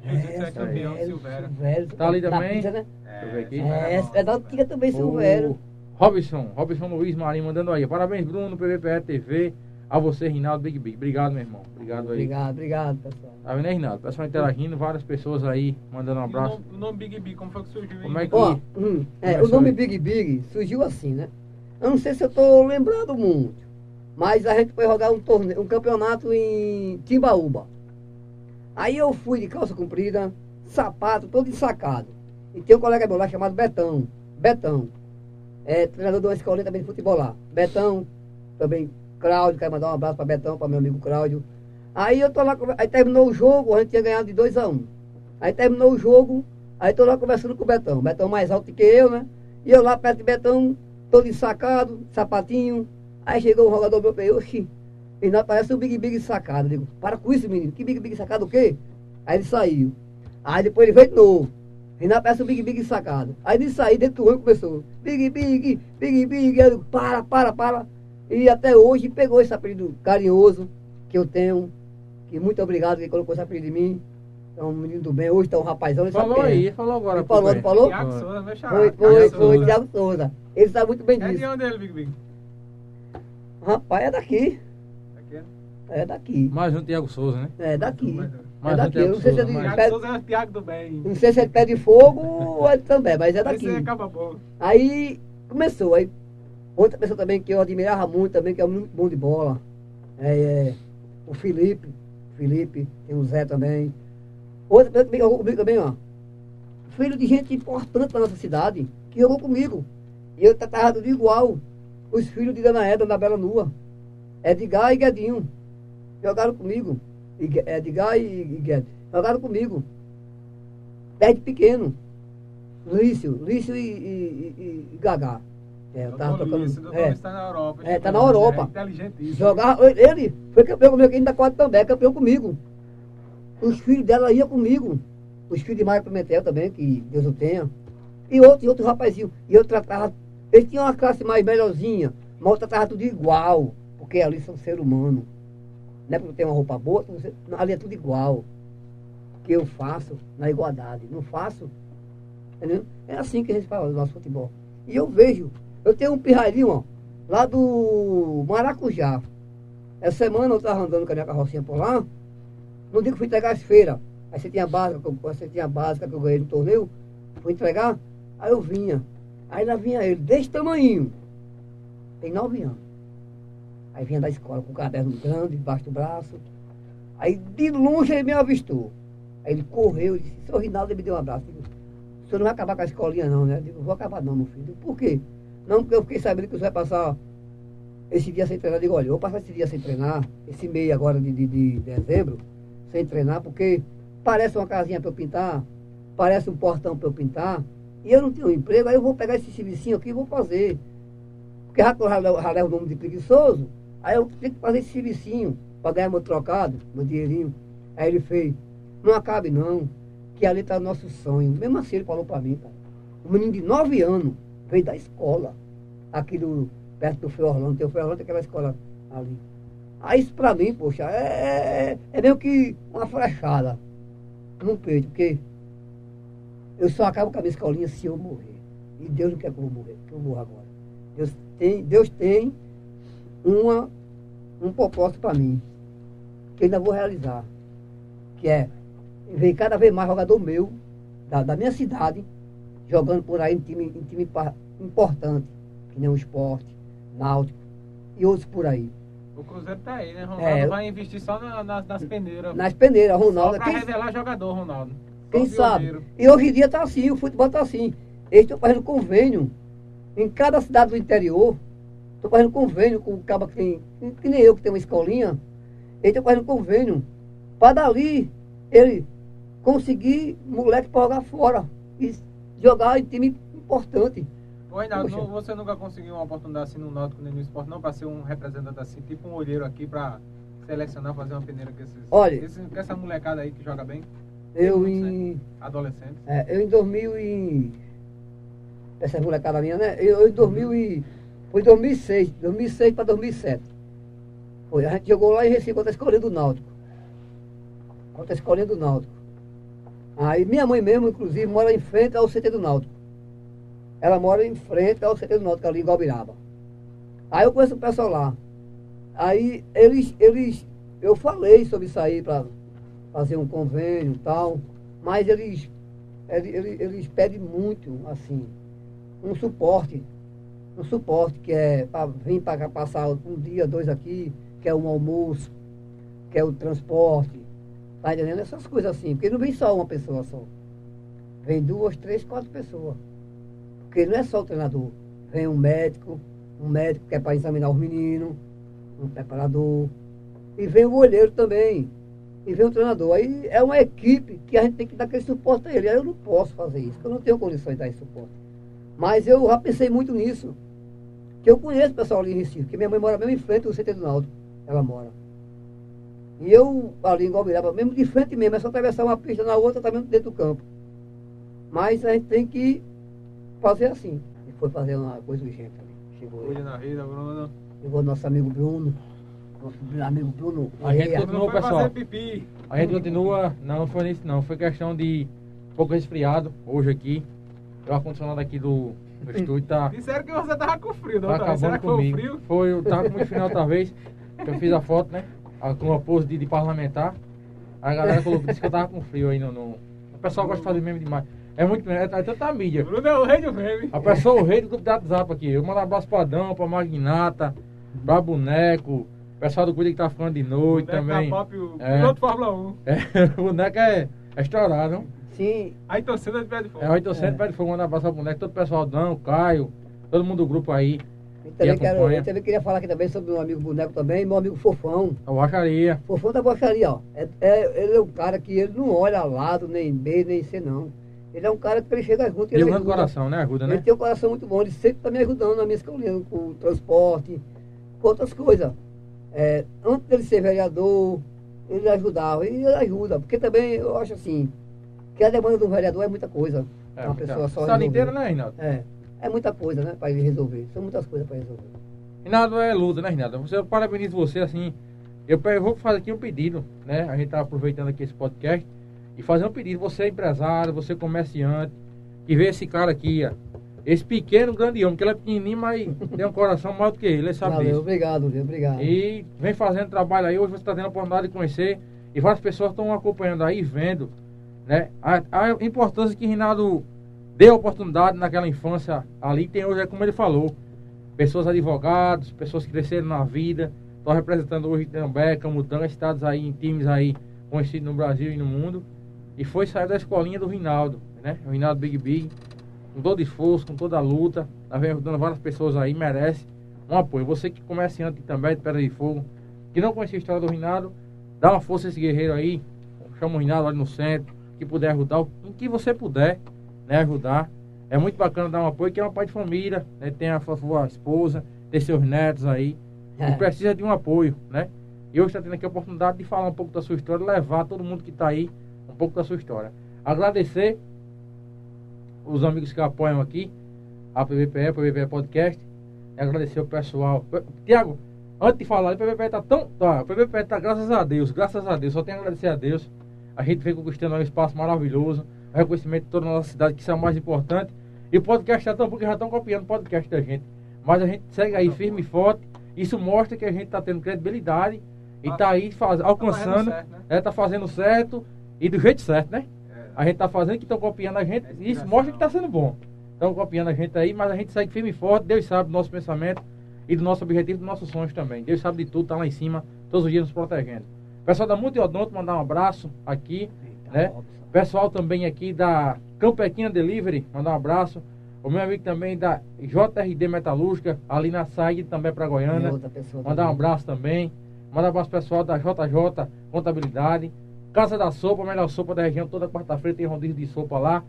De Jiu-jitsu. Jiu-jitsu é campeão, Silvério, Silvério. Tá ali Da também? pizza, né? É, bom, é da antiga também, Silvério. Robson, Robson Luiz Marinho mandando aí. Parabéns, Bruno, PVPE TV. A você, Rinaldo Big Big. Obrigado, meu irmão. Obrigado aí. Obrigado, obrigado, pessoal. Tá vendo aí, Rinaldo? Pessoal interagindo, várias pessoas aí mandando um E o abraço. nome, o nome Big Big, como foi que surgiu? Como é que- Ó, hum, é, o nome aí. Big Big surgiu assim, né? Eu não sei se eu tô lembrado muito, mas a gente foi jogar um torneio, um campeonato em Timbaúba. Aí eu fui de calça comprida, sapato, todo ensacado. E tem um colega meu lá chamado Betão. Betão. É treinador de uma escolinha também de futebol lá. Betão, também Cláudio, quero mandar um abraço para Betão, para meu amigo Cláudio. Aí eu tô lá, aí terminou o jogo, a gente tinha ganhado de 2 a 1 um. Aí terminou o jogo, aí tô lá conversando com o Betão. Betão mais alto que eu, né? E eu lá perto de Betão, todo ensacado, sapatinho. Aí chegou um jogador meu, oxi, e não parece um Big Big sacado. Eu digo, para com isso, menino, que Big Big sacado o quê? Aí ele saiu. Aí depois ele veio de novo. E não parece um Big Big sacado. Aí ele saiu dentro do ônibus começou, Big Big, Big Big. Eu digo, para, para, para. E até hoje pegou esse apelido carinhoso que eu tenho. Que muito obrigado que colocou esse apelido em mim. É um menino do bem, hoje tá um rapazão. ele sabe Falou é. aí, falou agora. Ele falou, não falou? Tiago Souza, meu xará. Foi, foi, Souza. foi, Thiago Souza. Ele sabe muito bem É de disso. onde ele, Big Big? Rapaz, é daqui. É daqui. Mais um Thiago Souza, né? É daqui. Mais. É um daqui. Eu não sei se é de Souza, pé, Souza é o Thiago do bem. não sei se é de pé de fogo ou é de também, mas é daqui. Esse acaba bom. Aí começou. Aí outra pessoa também que eu admirava muito também, que é muito bom de bola. É, é o Felipe. Felipe, tem o Zé também. Outra pessoa que jogou comigo também, ó. Filho de gente importante da nossa cidade, que jogou comigo. E eu tratava tudo igual. Os filhos de Dona Eda, da Bela Nua. Edgar e Guedinho. Jogaram comigo. Gue- Edgar e, e Guedes. Jogaram comigo. Desde pequeno. Lício, Lício e, e, e, Gagá. É, eu tava tocando. Doutor é. está na Europa. É, tá na Europa. É inteligentíssimo. Jogava, ele foi campeão comigo aqui ainda quatro também, é campeão comigo. Os filhos dela iam comigo. Os filhos de Mário Pimentel também, que Deus o tenha. E outros, e outros rapazinhos. E eu tratava. Eles tinham uma classe mais melhorzinha, mas eu tratava tudo igual. Porque ali são ser humano. Não é porque tem uma roupa boa, não, ali é tudo igual. Que eu faço na igualdade. Não faço. Entendeu? É assim que a gente fala do nosso futebol. E eu vejo, eu tenho um pirralhinho, ó, lá do Maracujá. Essa semana eu estava andando com a minha carrocinha por lá. No dia que eu fui entregar as feiras, aí você tinha básica, eu- você tinha básica que eu ganhei no torneio, fui entregar, aí eu vinha. Aí lá vinha ele, desse tamanho. Tem nove anos. Aí vinha da escola com o caderno grande, debaixo do braço. Aí de longe ele me avistou. Aí ele correu disse, seu Rinaldo ele me deu um abraço. Digo, o senhor não vai acabar com a escolinha não, né? Eu digo, vou acabar não, meu filho. Digo, Por quê? Não, porque eu fiquei sabendo que você vai passar esse dia sem treinar. Eu digo, olha, eu vou passar esse dia sem treinar, esse mês agora de, de, de dezembro, sem treinar, porque parece uma casinha para eu pintar, parece um portão para eu pintar, e eu não tenho emprego, aí eu vou pegar esse servicinho aqui e vou fazer. Porque já já já levo o nome de preguiçoso, aí eu tenho que fazer esse servicinho para ganhar meu trocado, meu dinheirinho. Aí ele fez, não acabe não, que ali está nosso sonho. Mesmo assim ele falou para mim, cara. Um menino de nove anos veio da escola, aqui do, perto do Frei Orlando, tem o Frei Orlando, aquela escola ali. Aí isso pra mim, poxa, é, é, é meio que uma flechada no peito, porque eu só acabo com a minha escolinha se eu morrer. E Deus não quer que eu morrer, que eu morra agora. Deus tem, Deus tem uma, um propósito para mim, que ainda vou realizar. Que é ver cada vez mais jogador meu, da, da minha cidade, jogando por aí em time, em time importante, que nem o esporte, náutico e outros por aí. O Cruzeiro tá aí, né? Ronaldo É, vai investir só na- nas, nas peneiras. Nas peneiras, Só Ronaldo. pra Quem, revelar jogador, Ronaldo. Só quem sabe? E hoje em dia está assim, o futebol está assim. Eles estão fazendo convênio em cada cidade do interior. Estão fazendo convênio com o cabo que tem, que nem eu que tenho uma escolinha. Eles estão fazendo convênio para dali ele conseguir moleque para jogar fora. E jogar em time importante. Ô, Reinaldo, não- você nunca conseguiu uma oportunidade assim no Náutico nem no esporte, não, para ser um representante assim, tipo um olheiro aqui para selecionar, fazer uma peneira com, esses, Olha. esses- com essa molecada aí que joga bem, Eu em. adolescente. É, eu em 2000 e... Essa molecada minha, né? Eu, eu em 2000 e... Foi 2006, 2006 para 2007. Foi, a gente jogou lá em Recife contra a escolinha do Náutico. Contra a escolinha do Náutico. Aí minha mãe mesmo, inclusive, mora em frente ao CT do Náutico. ela mora em frente ao CT do Náutico, ali em Galbiraba. Aí eu conheço o pessoal lá. Aí eles, eles, eu falei sobre aí para fazer um convênio e tal, mas eles, eles, eles pedem muito, assim, um suporte. Um suporte que é para vir para passar um dia, dois aqui, que é um almoço, que é o transporte. Tá entendendo? Essas coisas assim, porque não vem só uma pessoa só. Vem duas, três, quatro pessoas. Porque não é só o treinador. Vem um médico, um médico que é para examinar os meninos, um preparador. E vem o olheiro também. E vem o treinador. Aí é uma equipe que a gente tem que dar aquele suporte a ele. Aí eu não posso fazer isso, porque eu não tenho condições de dar esse suporte. Mas eu já pensei muito nisso. Que eu conheço o pessoal ali em Recife, que minha mãe mora mesmo em frente do CT do Naldo. Ela mora. E eu, ali em Guabiraba, mesmo de frente mesmo, é só atravessar uma pista na outra, também tá dentro do campo. Mas a gente tem que fazer assim. E foi fazer uma coisa urgente ali. Chegou Cuide na vida, Bruno. Chegou nosso amigo Bruno. Nosso amigo Bruno. A gente Correia. continua, pessoal. A gente continua, não, não foi nisso não, foi questão de um pouco resfriado hoje aqui. O ar-condicionado aqui do, do estúdio tá, Disseram que você tava com frio, não tá? Será acabando que foi o comigo. frio? Foi, eu tava muito final outra vez, que eu fiz a foto, né? Com uma pose de, de parlamentar. A galera colocou, disse que eu tava com frio aí no. no- O pessoal gosta de fazer meme demais. É muito é, é tanta mídia. Bruno é o rei do meme. A pessoa, o rei do grupo de WhatsApp aqui. Eu mando um abraço pra Adão, pra Magnata, pra Boneco, o pessoal do Cuida que tá ficando de noite Boneco também. Pop, o É. piloto Fórmula 1. É, o boneco é, é estourado, não? Sim, Aí torcida de pé de fogo. É 800 É. pede fogo, manda abraço ao boneco, todo o pessoal, Dão, Caio, todo mundo do grupo aí. eu também, quero, eu também queria falar aqui também sobre meu amigo Boneco também, meu amigo Fofão. A Vacaria. Fofão da Bocharia, ó. É, é- ele é um cara que ele não olha a lado, nem B, nem C, não. Ele é um cara que ele chega junto ele o grande ajuda. coração, né? Ajuda, Ele né? tem um coração muito bom, ele sempre está me ajudando na minha escolinha, com o transporte, com outras coisas. É, antes dele ser vereador, ele ajudava, e ele ajuda, porque também eu acho assim, que a demanda do vereador é muita coisa. É, uma pessoa só. Cidade resolver. inteira, né, Reinaldo? É, é muita coisa, né, para ele resolver. São muitas coisas para resolver. Reinaldo é luta, né, Reinaldo? Você, eu parabenizo você, assim. Eu, vou fazer aqui um pedido, né? A gente tá aproveitando aqui esse podcast e fazer um pedido. Você é empresário, você é comerciante, que vê esse cara aqui, ó. Esse pequeno, grande homem, que ele é pequenininho, mas tem um coração maior do que ele, ele sabe Valeu, disso. obrigado, viu? Obrigado. E vem fazendo trabalho aí, hoje você está tendo a oportunidade de conhecer e várias pessoas estão acompanhando aí, vendo né, a, a importância que Rinaldo deu oportunidade naquela infância ali, tem hoje, é como ele falou, pessoas advogados, pessoas que cresceram na vida, estão representando hoje També, Camutanga, estados aí, em times aí conhecidos no Brasil e no mundo, e foi sair da escolinha do Rinaldo, né, o Rinaldo Big Big, com todo esforço, com toda a luta, tá vendo, ajudando várias pessoas aí, merece um apoio. Você que é comerciante também de Pedra de Fogo, que não conhecia a história do Rinaldo, dá uma força a esse guerreiro aí, chama o Rinaldo ali no centro, que puder ajudar, em que você puder, né, ajudar. É muito bacana dar um apoio, que é uma pai de família, né, tem a sua esposa, tem seus netos aí, É. e precisa de um apoio, né? E hoje está tendo aqui a oportunidade de falar um pouco da sua história, levar todo mundo que está aí um pouco da sua história. Agradecer os amigos que apoiam aqui, a PVPE, PVPE Podcast, agradecer o pessoal. Tiago, antes de falar, o PVPE tá tão. Tá, o PVPE tá, graças a Deus, graças a Deus, só tenho a agradecer a Deus. A gente vem conquistando um espaço maravilhoso, reconhecimento de toda a nossa cidade, que isso é o mais importante. E o podcast é tão bom que já estão copiando o podcast da gente. Mas a gente segue aí firme e forte. Isso mostra que a gente está tendo credibilidade e está aí faz, alcançando, certo, né? é, tá fazendo certo e do jeito certo, né? É. A gente tá fazendo que estão copiando a gente. É Isso inspiração. mostra que tá sendo bom. Estão copiando a gente aí, mas a gente segue firme e forte. Deus sabe do nosso pensamento e do nosso objetivo, dos nossos sonhos também. Deus sabe de tudo, tá lá em cima, todos os dias nos protegendo. Pessoal da Multiodonto, mandar um abraço aqui, né? Pessoal também aqui da Campequinha Delivery, mandar um abraço. O meu amigo também da JRD Metalúrgica, ali na saída também para Goiânia. Mandar um abraço também. Mandar um abraço pessoal da JJ Contabilidade. Casa da Sopa, a melhor sopa da região. Toda quarta-feira tem rodízio de sopa lá.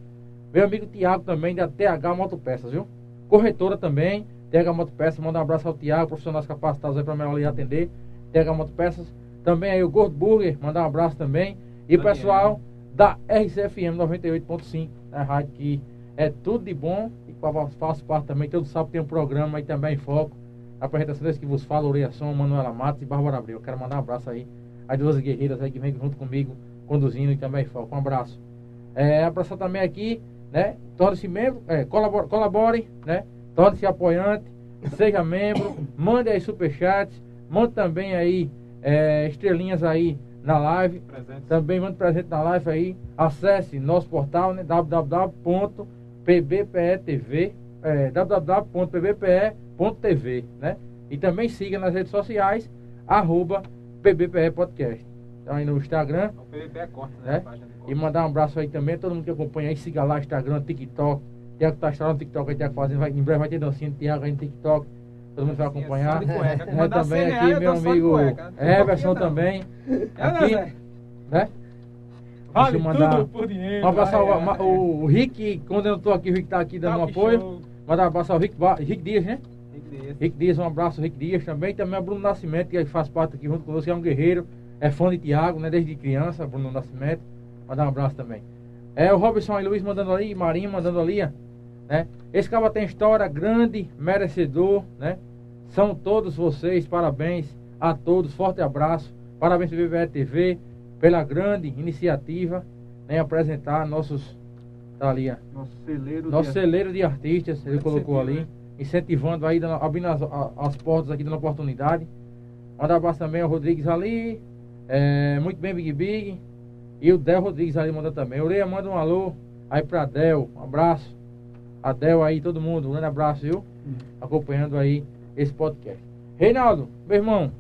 Meu amigo Tiago também, da TH Motopeças, viu? Corretora também, TH Motopeças. Mandar um abraço ao Tiago, profissionais capacitados aí para melhor lhe atender. TH Motopeças. Também aí o Gordo Burger, mandar um abraço também. E o Daniel. pessoal da RCFM 98.5, a rádio que é tudo de bom e faço parte também. Todo sábado tem um programa aí também em foco. A apresentação desse que vos fala, Ureação, Manuela Matos e Bárbara Abreu. Quero mandar um abraço aí às duas guerreiras aí que vem junto comigo, conduzindo e também em foco. Um abraço. É, abraçar também aqui né? Torne-se membro, é, colabore, colabore, né? Torne-se apoiante, seja membro, mande aí superchats, mande também aí é, estrelinhas aí na live. Presente. Também mande presente na live aí. Acesse nosso portal, né? www.pbpe.tv é, www.pbpe.tv, né? E também siga nas redes sociais, arroba PBPE Podcast. Então aí no Instagram, O PVP é corte, É? né? corte. e mandar um abraço aí também a todo mundo que acompanha aí, siga lá, Instagram, TikTok. Tiago tá instalando no TikTok aí, Tiago fazendo, vai, em breve vai ter dancinha de Tiago aí no TikTok. Todo mundo vai é acompanhar. É, também aqui, eu meu amigo Everson também. É, Aqui, né? Vale mandar- tudo por dinheiro. Um vai. o, o Rick, quando eu tô aqui, o Rick tá aqui dando um apoio. Mandar um abraço ao Rick, Rick Dias, né? Rick Dias, um abraço ao Rick Dias também. Também ao Bruno Nascimento, que faz parte aqui junto conosco, que é um guerreiro, é fã de Tiago, né? Desde criança, Bruno Nascimento. Mandar um abraço também. É o Robson e Luiz mandando ali, Marinho mandando ali, né? Esse cara tem história grande, merecedor, né? São todos vocês, parabéns a todos, forte abraço. Parabéns para BBE TV pela grande iniciativa, né? Apresentar nossos. Tá ali. Nosso celeiro. Nosso de- celeiro de artistas, ele colocou ali, incentivando aí, dando- abrindo as, as portas aqui, dando oportunidade. Mandar abraço também ao Rodrigues ali, é, muito bem, Big Big. E o Del Rodrigues ali manda também. Ureia manda um alô aí pra Del, um abraço. A Del aí, todo mundo, um grande abraço, viu? Acompanhando aí esse podcast. Reinaldo, meu irmão,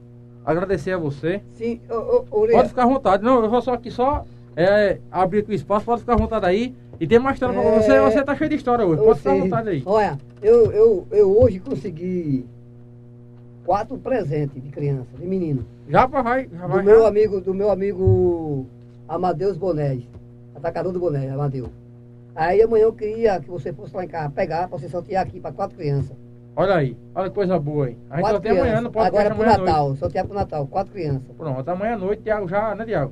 agradecer a você. Sim, ô, ô, ô, Pode ficar à vontade. Não, eu vou só aqui só é, abrir aqui o espaço, pode ficar à vontade aí. E tem mais história pra É, você. Você tá cheio de história hoje. Pode ficar à sei. vontade aí. Olha, eu, eu, eu hoje consegui quatro presentes de criança, de menino. Já pra vai, já vai. do meu já. amigo, do meu amigo Amadeus Bonés, atacador do Boné, Amadeus. Aí amanhã eu queria que você fosse lá em casa pegar, pra você sortear aqui para quatro crianças. Olha aí, olha que coisa boa aí. A gente tem amanhã, crianças. não pode Agora deixar pro. Natal, sortear pro Natal, quatro crianças. Pronto, amanhã à noite, Tiago já, né, Tiago?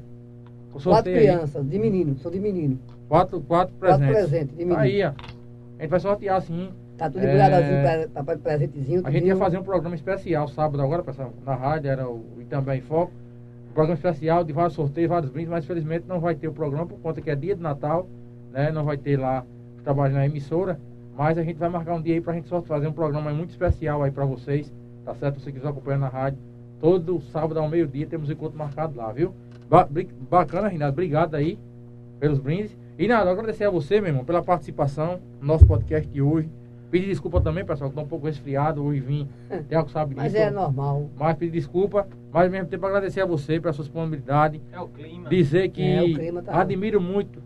Quatro sorteio aí. crianças, de menino, sou de menino. Quatro, quatro Quatro presentes. presentes de menino. Tá aí, ó. A gente vai sortear sim. Tá tudo É. embrulhadazinho, tá pra presentezinho. A gente ia fazer um programa especial sábado agora, pessoal, na rádio, era o Itambé em Foco. Um programa especial de vários sorteios, vários brindes, mas infelizmente não vai ter o programa por conta que é dia de Natal, né? Não vai ter lá os trabalhos na emissora. Mas a gente vai marcar um dia aí pra gente só fazer um programa muito especial aí pra vocês, tá certo? Se você quiser acompanhar na rádio, todo sábado ao meio-dia temos um encontro marcado lá, viu? Ba- bacana, Rinaldo, obrigado aí pelos brindes. E nada, agradecer a você, meu irmão, pela participação no nosso podcast de hoje. Pedir desculpa também, pessoal, que tô um pouco resfriado, hoje vim, Tiago sabe Mas disso. é normal. Mas pedir desculpa, mas ao mesmo tempo agradecer a você pela sua disponibilidade. É o clima. Dizer que É, o clima tá- admiro muito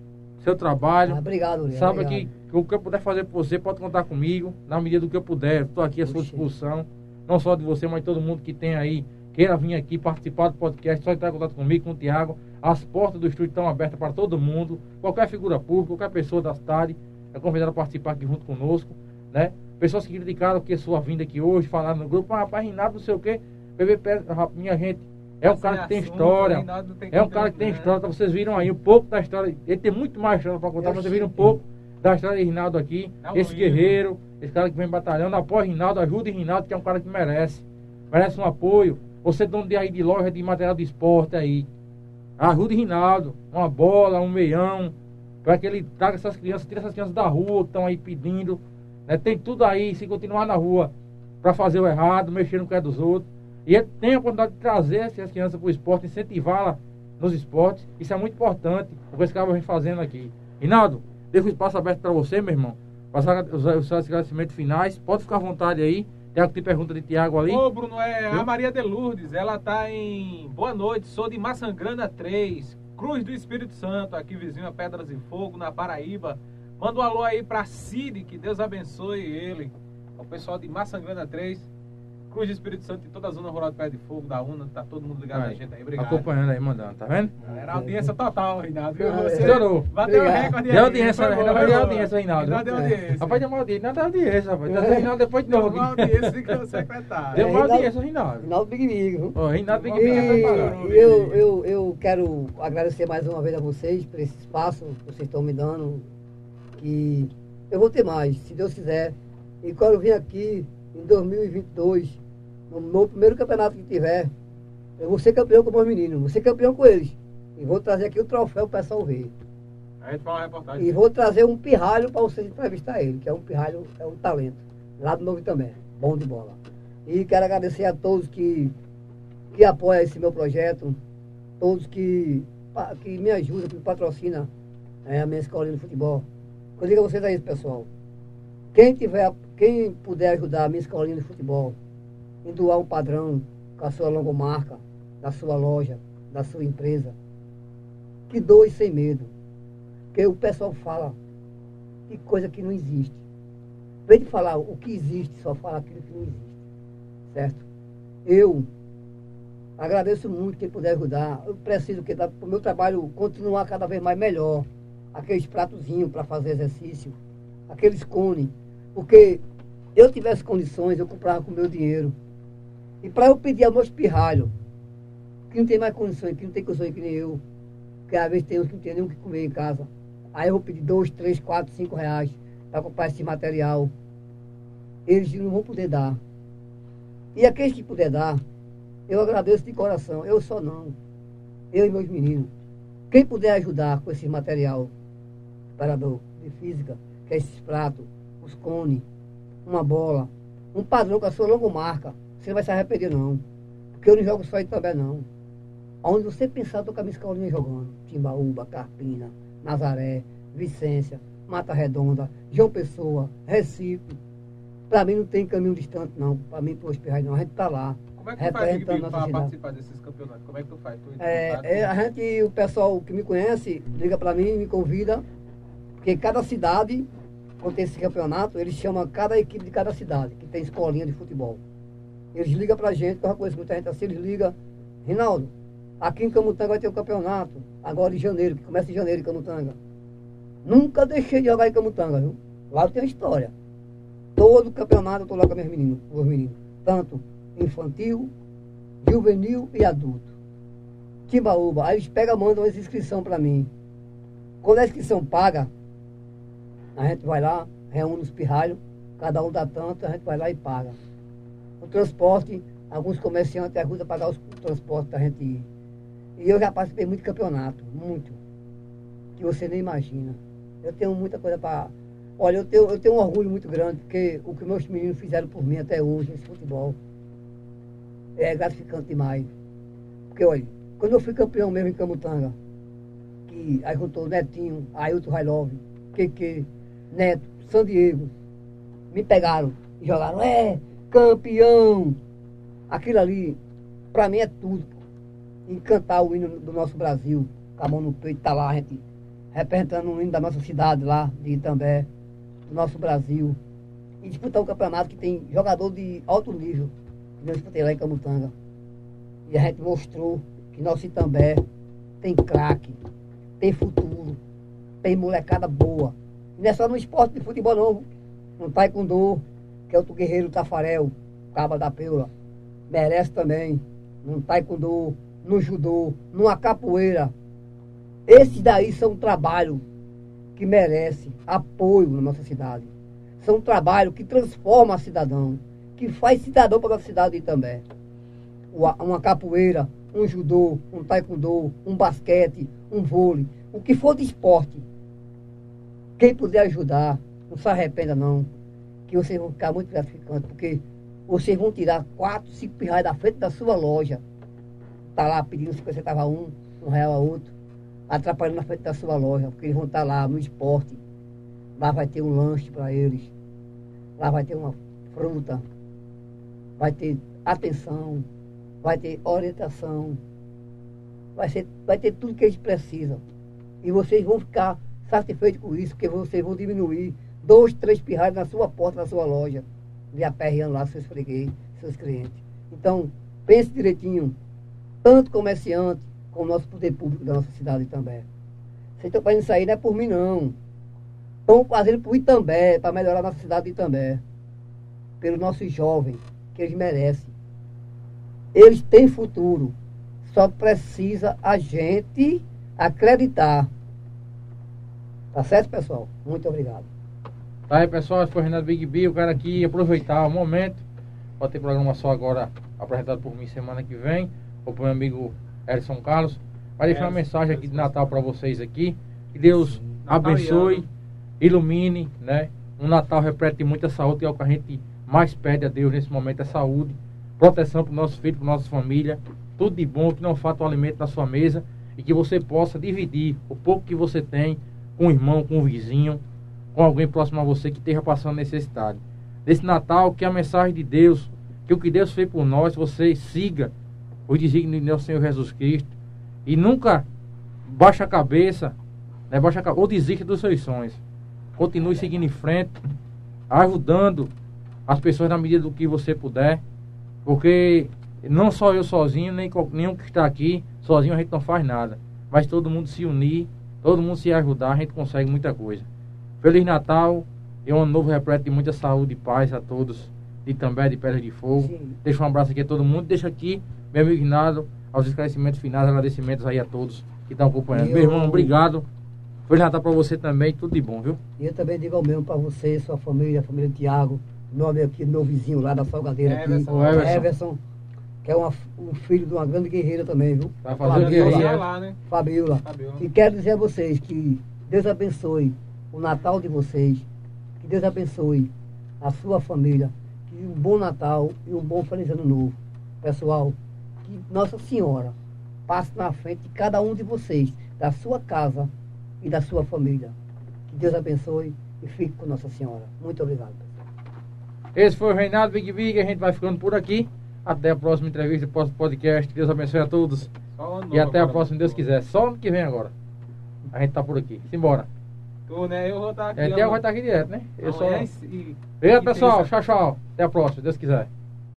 seu trabalho. Ah, obrigado, Uriel. Sabe obrigado. que, o que eu puder fazer por você, pode contar comigo, na medida do que eu puder. Estou aqui à sua disposição. Não só de você, mas de todo mundo que tem aí, queira vir aqui participar do podcast, só entrar em contato comigo, com o Tiago. As portas do estúdio estão abertas para todo mundo. Qualquer figura pública, qualquer pessoa da cidade é convidada a participar aqui junto conosco. Né? Pessoas que criticaram que sua vinda aqui hoje, falaram no grupo, ah, rapaz, Renato, não sei o quê. PVP, minha gente, é um cara que tem história. É um cara que tem história, vocês viram aí um pouco da história. Ele tem muito mais história para contar, mas vocês viram um pouco da história de Rinaldo aqui. É esse guerreiro, esse cara que vem batalhando, apoia Rinaldo, ajude Rinaldo, que é um cara que merece. Merece um apoio. Você dono de aí de loja de material de esporte aí. Ajude Rinaldo. Uma bola, um meião. Para que ele traga essas crianças, tire essas crianças da rua que estão aí pedindo. né? Tem tudo aí, se continuar na rua para fazer o errado, mexer no pé dos outros. E ele tem a oportunidade de trazer essas crianças para o esporte, incentivá-la nos esportes. Isso é muito importante, o que esse cara vem fazendo aqui. Rinaldo, deixa o espaço aberto para você, meu irmão. Passar os, os seus agradecimentos finais. Pode ficar à vontade aí. Tiago tem pergunta de Tiago ali. Ô, Bruno, é a Maria de Lourdes. Ela tá em Boa Noite, sou de Maçangrana 3, Cruz do Espírito Santo, aqui vizinho a Pedras de Fogo, na Paraíba. Manda um alô aí pra Cid, que Deus abençoe ele. O pessoal de Maçangrana 3, Cruz do Espírito Santo e toda a zona rural de Pé de Fogo, da UNA, tá todo mundo ligado Aí, na gente aí. Obrigado. Acompanhando aí, mandando, tá vendo? Era audiência total, Reinaldo. viu? Ah, Você estourou. bateu o recorde Deu aí. audiência, Foi né? vai dar bom. audiência, Reinaldo. Deu audiência. Rapaz, deu uma audiência. Não deu audiência, rapaz. Deu Reinaldo depois de novo. Deu uma audiência que o secretário. Deu uma Reinaldo- audiência, Reinaldo. Final do Big Big, viu? Reinaldo que E, preparado. e eu, eu, eu quero agradecer mais uma vez a vocês por esse espaço que vocês estão me dando. E eu vou ter mais, se Deus quiser. E quando eu vim aqui em 2022, no meu primeiro campeonato que tiver, eu vou ser campeão com meus meninos, vou ser campeão com eles. E vou trazer aqui o troféu para o pessoal ver. A gente faz uma reportagem. E vou trazer um pirralho para vocês entrevistar ele, que é um pirralho, é um talento. Lá do Novo também, bom de bola. E quero agradecer a todos que, que apoiam esse meu projeto, todos que, que me ajudam, que patrocinam é, a minha escolinha de futebol. Eu digo a vocês aí, pessoal. Quem tiver, quem puder ajudar a minha escolinha de futebol, em doar um padrão com a sua logomarca, da sua loja, da sua empresa, que doe sem medo. Porque o pessoal fala de coisa que não existe. Em vez de falar o que existe, só fala aquilo que não existe. Certo? Eu agradeço muito quem puder ajudar. Eu preciso que o meu trabalho continuar cada vez mais melhor. Aqueles pratozinhos para fazer exercício, aqueles cones. Porque eu tivesse condições, eu comprava com o meu dinheiro. E para eu pedir ao meus pirralhos, que não tem mais condições, que não tem condições que nem eu, que às vezes tem uns que não tem nem o que comer em casa. Aí eu vou pedir dois, três, quatro, cinco reais para comprar esse material. Eles não vão poder dar. E aqueles que puder dar, eu agradeço de coração. Eu só não. Eu e meus meninos. Quem puder ajudar com esse material, preparador de física, que é esses pratos, os cones, uma bola, um padrão com a sua logomarca, você não vai se arrepender não. Porque eu não jogo só aí também não. Onde você pensar, eu tô com a minha escolinha jogando. Timbaúba, Carpina, Nazaré, Vicência, Mata Redonda, João Pessoa, Recife. Para mim não tem caminho distante não. Para mim, para os pirrais não. A gente tá lá. Como é que tu faz, para participar desses campeonatos? Como é que tu faz? Tu É, é, a gente, o pessoal que me conhece, liga para mim, me convida, porque cada cidade, quando tem esse campeonato, eles chamam cada equipe de cada cidade, que tem escolinha de futebol. Eles ligam pra gente, eu já conheço muita gente assim, eles ligam, Rinaldo, aqui em Camutanga vai ter um campeonato, agora em janeiro, que começa em janeiro em Camutanga. Nunca deixei de jogar em Camutanga, viu? Lá eu tenho história. Todo campeonato eu tô lá com meus meninos, com os meninos. Tanto infantil, juvenil e adulto. Timbaúba, aí eles pegam, mandam essa inscrição para mim. Quando a inscrição paga, a gente vai lá, reúne os pirralhos, cada um dá tanto, a gente vai lá e paga. O transporte, alguns comerciantes ajudam a pagar os- o transporte da gente ir. E eu já participei muito campeonato, muito. Que você nem imagina. Eu tenho muita coisa para. Olha, eu tenho, eu tenho um orgulho muito grande, porque o que meus meninos fizeram por mim até hoje nesse futebol é gratificante demais. Porque, olha, quando eu fui campeão mesmo em Camutanga, que aí juntou Netinho, Ailton Railov, Keke, Neto, San Diego, me pegaram e jogaram, é, campeão! Aquilo ali, pra mim é tudo. Encantar o hino do nosso Brasil, com a mão no peito, tá lá a gente representando o hino da nossa cidade lá, de Itambé, do nosso Brasil. E disputar um campeonato que tem jogador de alto nível, que eu disputei lá em Camutanga. E a gente mostrou que nosso Itambé tem craque, tem futuro, tem molecada boa. Não é só no esporte de futebol não. No taekwondo, que é o guerreiro Tafarel, caba da peula. Merece também. No taekwondo, no judô, numa capoeira. Esses daí são um trabalho que merece apoio na nossa cidade. São um trabalho que transforma cidadão, que faz cidadão para a cidade também uma capoeira, um judô, um taekwondo, um basquete, um vôlei, o que for de esporte. Quem puder ajudar, não se arrependa não, que vocês vão ficar muito gratificantes, porque vocês vão tirar quatro, cinco pirrais da frente da sua loja. Tá lá pedindo 50 centavos a um, um real a outro, atrapalhando na frente da sua loja, porque eles vão estar lá no esporte. Lá vai ter um lanche para eles. Lá vai ter uma fruta. Vai ter atenção vai ter orientação, vai, ser, vai ter tudo que eles precisam. E vocês vão ficar satisfeitos com isso, porque vocês vão diminuir dois, três pirralhos na sua porta, na sua loja, de aperreando lá seus freguês, seus clientes. Então, pense direitinho, tanto comerciante como nosso poder público da nossa cidade também. Vocês estão fazendo isso aí não é por mim não. Estão fazendo por Itambé, para melhorar a nossa cidade de Itambé. Pelos nossos jovens, que eles merecem eles têm futuro. Só precisa a gente acreditar. Tá certo, pessoal? Muito obrigado. Tá aí, pessoal, esse foi o Renato Big B. Eu quero aqui aproveitar o momento. Pode ter programa só agora, apresentado por mim semana que vem. Ou pro meu amigo Edson Carlos. Vai deixar uma mensagem aqui de. Natal para vocês aqui. Que Deus abençoe, ilumine, né? Um Natal repleto de muita saúde, que é o que a gente mais pede a Deus nesse momento, é saúde, proteção para os nossos filhos, para nossa família, tudo de bom, que não falta o alimento na sua mesa e que você possa dividir o pouco que você tem com o irmão, com o vizinho, com alguém próximo a você que esteja passando necessidade. Nesse Natal, que a mensagem de Deus, que o que Deus fez por nós, você siga o desígnio de nosso Senhor Jesus Cristo e nunca baixa a cabeça, né, baixa ou desista dos seus sonhos. Continue seguindo em frente, ajudando as pessoas na medida do que você puder, porque não só eu sozinho, nem nenhum que está aqui, sozinho a gente não faz nada. Mas todo mundo se unir, todo mundo se ajudar, a gente consegue muita coisa. Feliz Natal e um ano novo repleto de muita saúde e paz a todos de também de Pedra de Fogo. Sim. Deixa um abraço aqui a todo mundo. Deixa aqui, meu amigo Ignado, aos esclarecimentos finais, agradecimentos aí a todos que estão acompanhando. Eu... Meu irmão, obrigado. Feliz Natal para você também, tudo de bom, viu? E eu também digo ao mesmo para você, sua família, a família Tiago, meu amigo aqui, meu vizinho lá da Salgadeira Everson. aqui, Everson. Everson que é uma, um filho de uma grande guerreira também, viu? Tá fazendo guerreira. lá, né? Fabiola. Fabiola. E quero dizer a vocês que Deus abençoe o Natal de vocês, que Deus abençoe a sua família, que um bom Natal e um bom Feliz Ano Novo. Pessoal, que Nossa Senhora passe na frente de cada um de vocês, da sua casa e da sua família. Que Deus abençoe e fique com Nossa Senhora. Muito obrigado. Esse foi o Reinaldo Big Big, a gente vai ficando por aqui. Até a próxima entrevista, próximo podcast. Deus abençoe a todos. E até a próxima, Deus quiser. Só ano que vem agora. A gente tá por aqui. Simbora. Tu, né? Eu vou estar aqui. É, vai estar aqui direto, né? Eu só... Obrigado, pessoal. Tchau, tchau. Até a próxima, Deus quiser.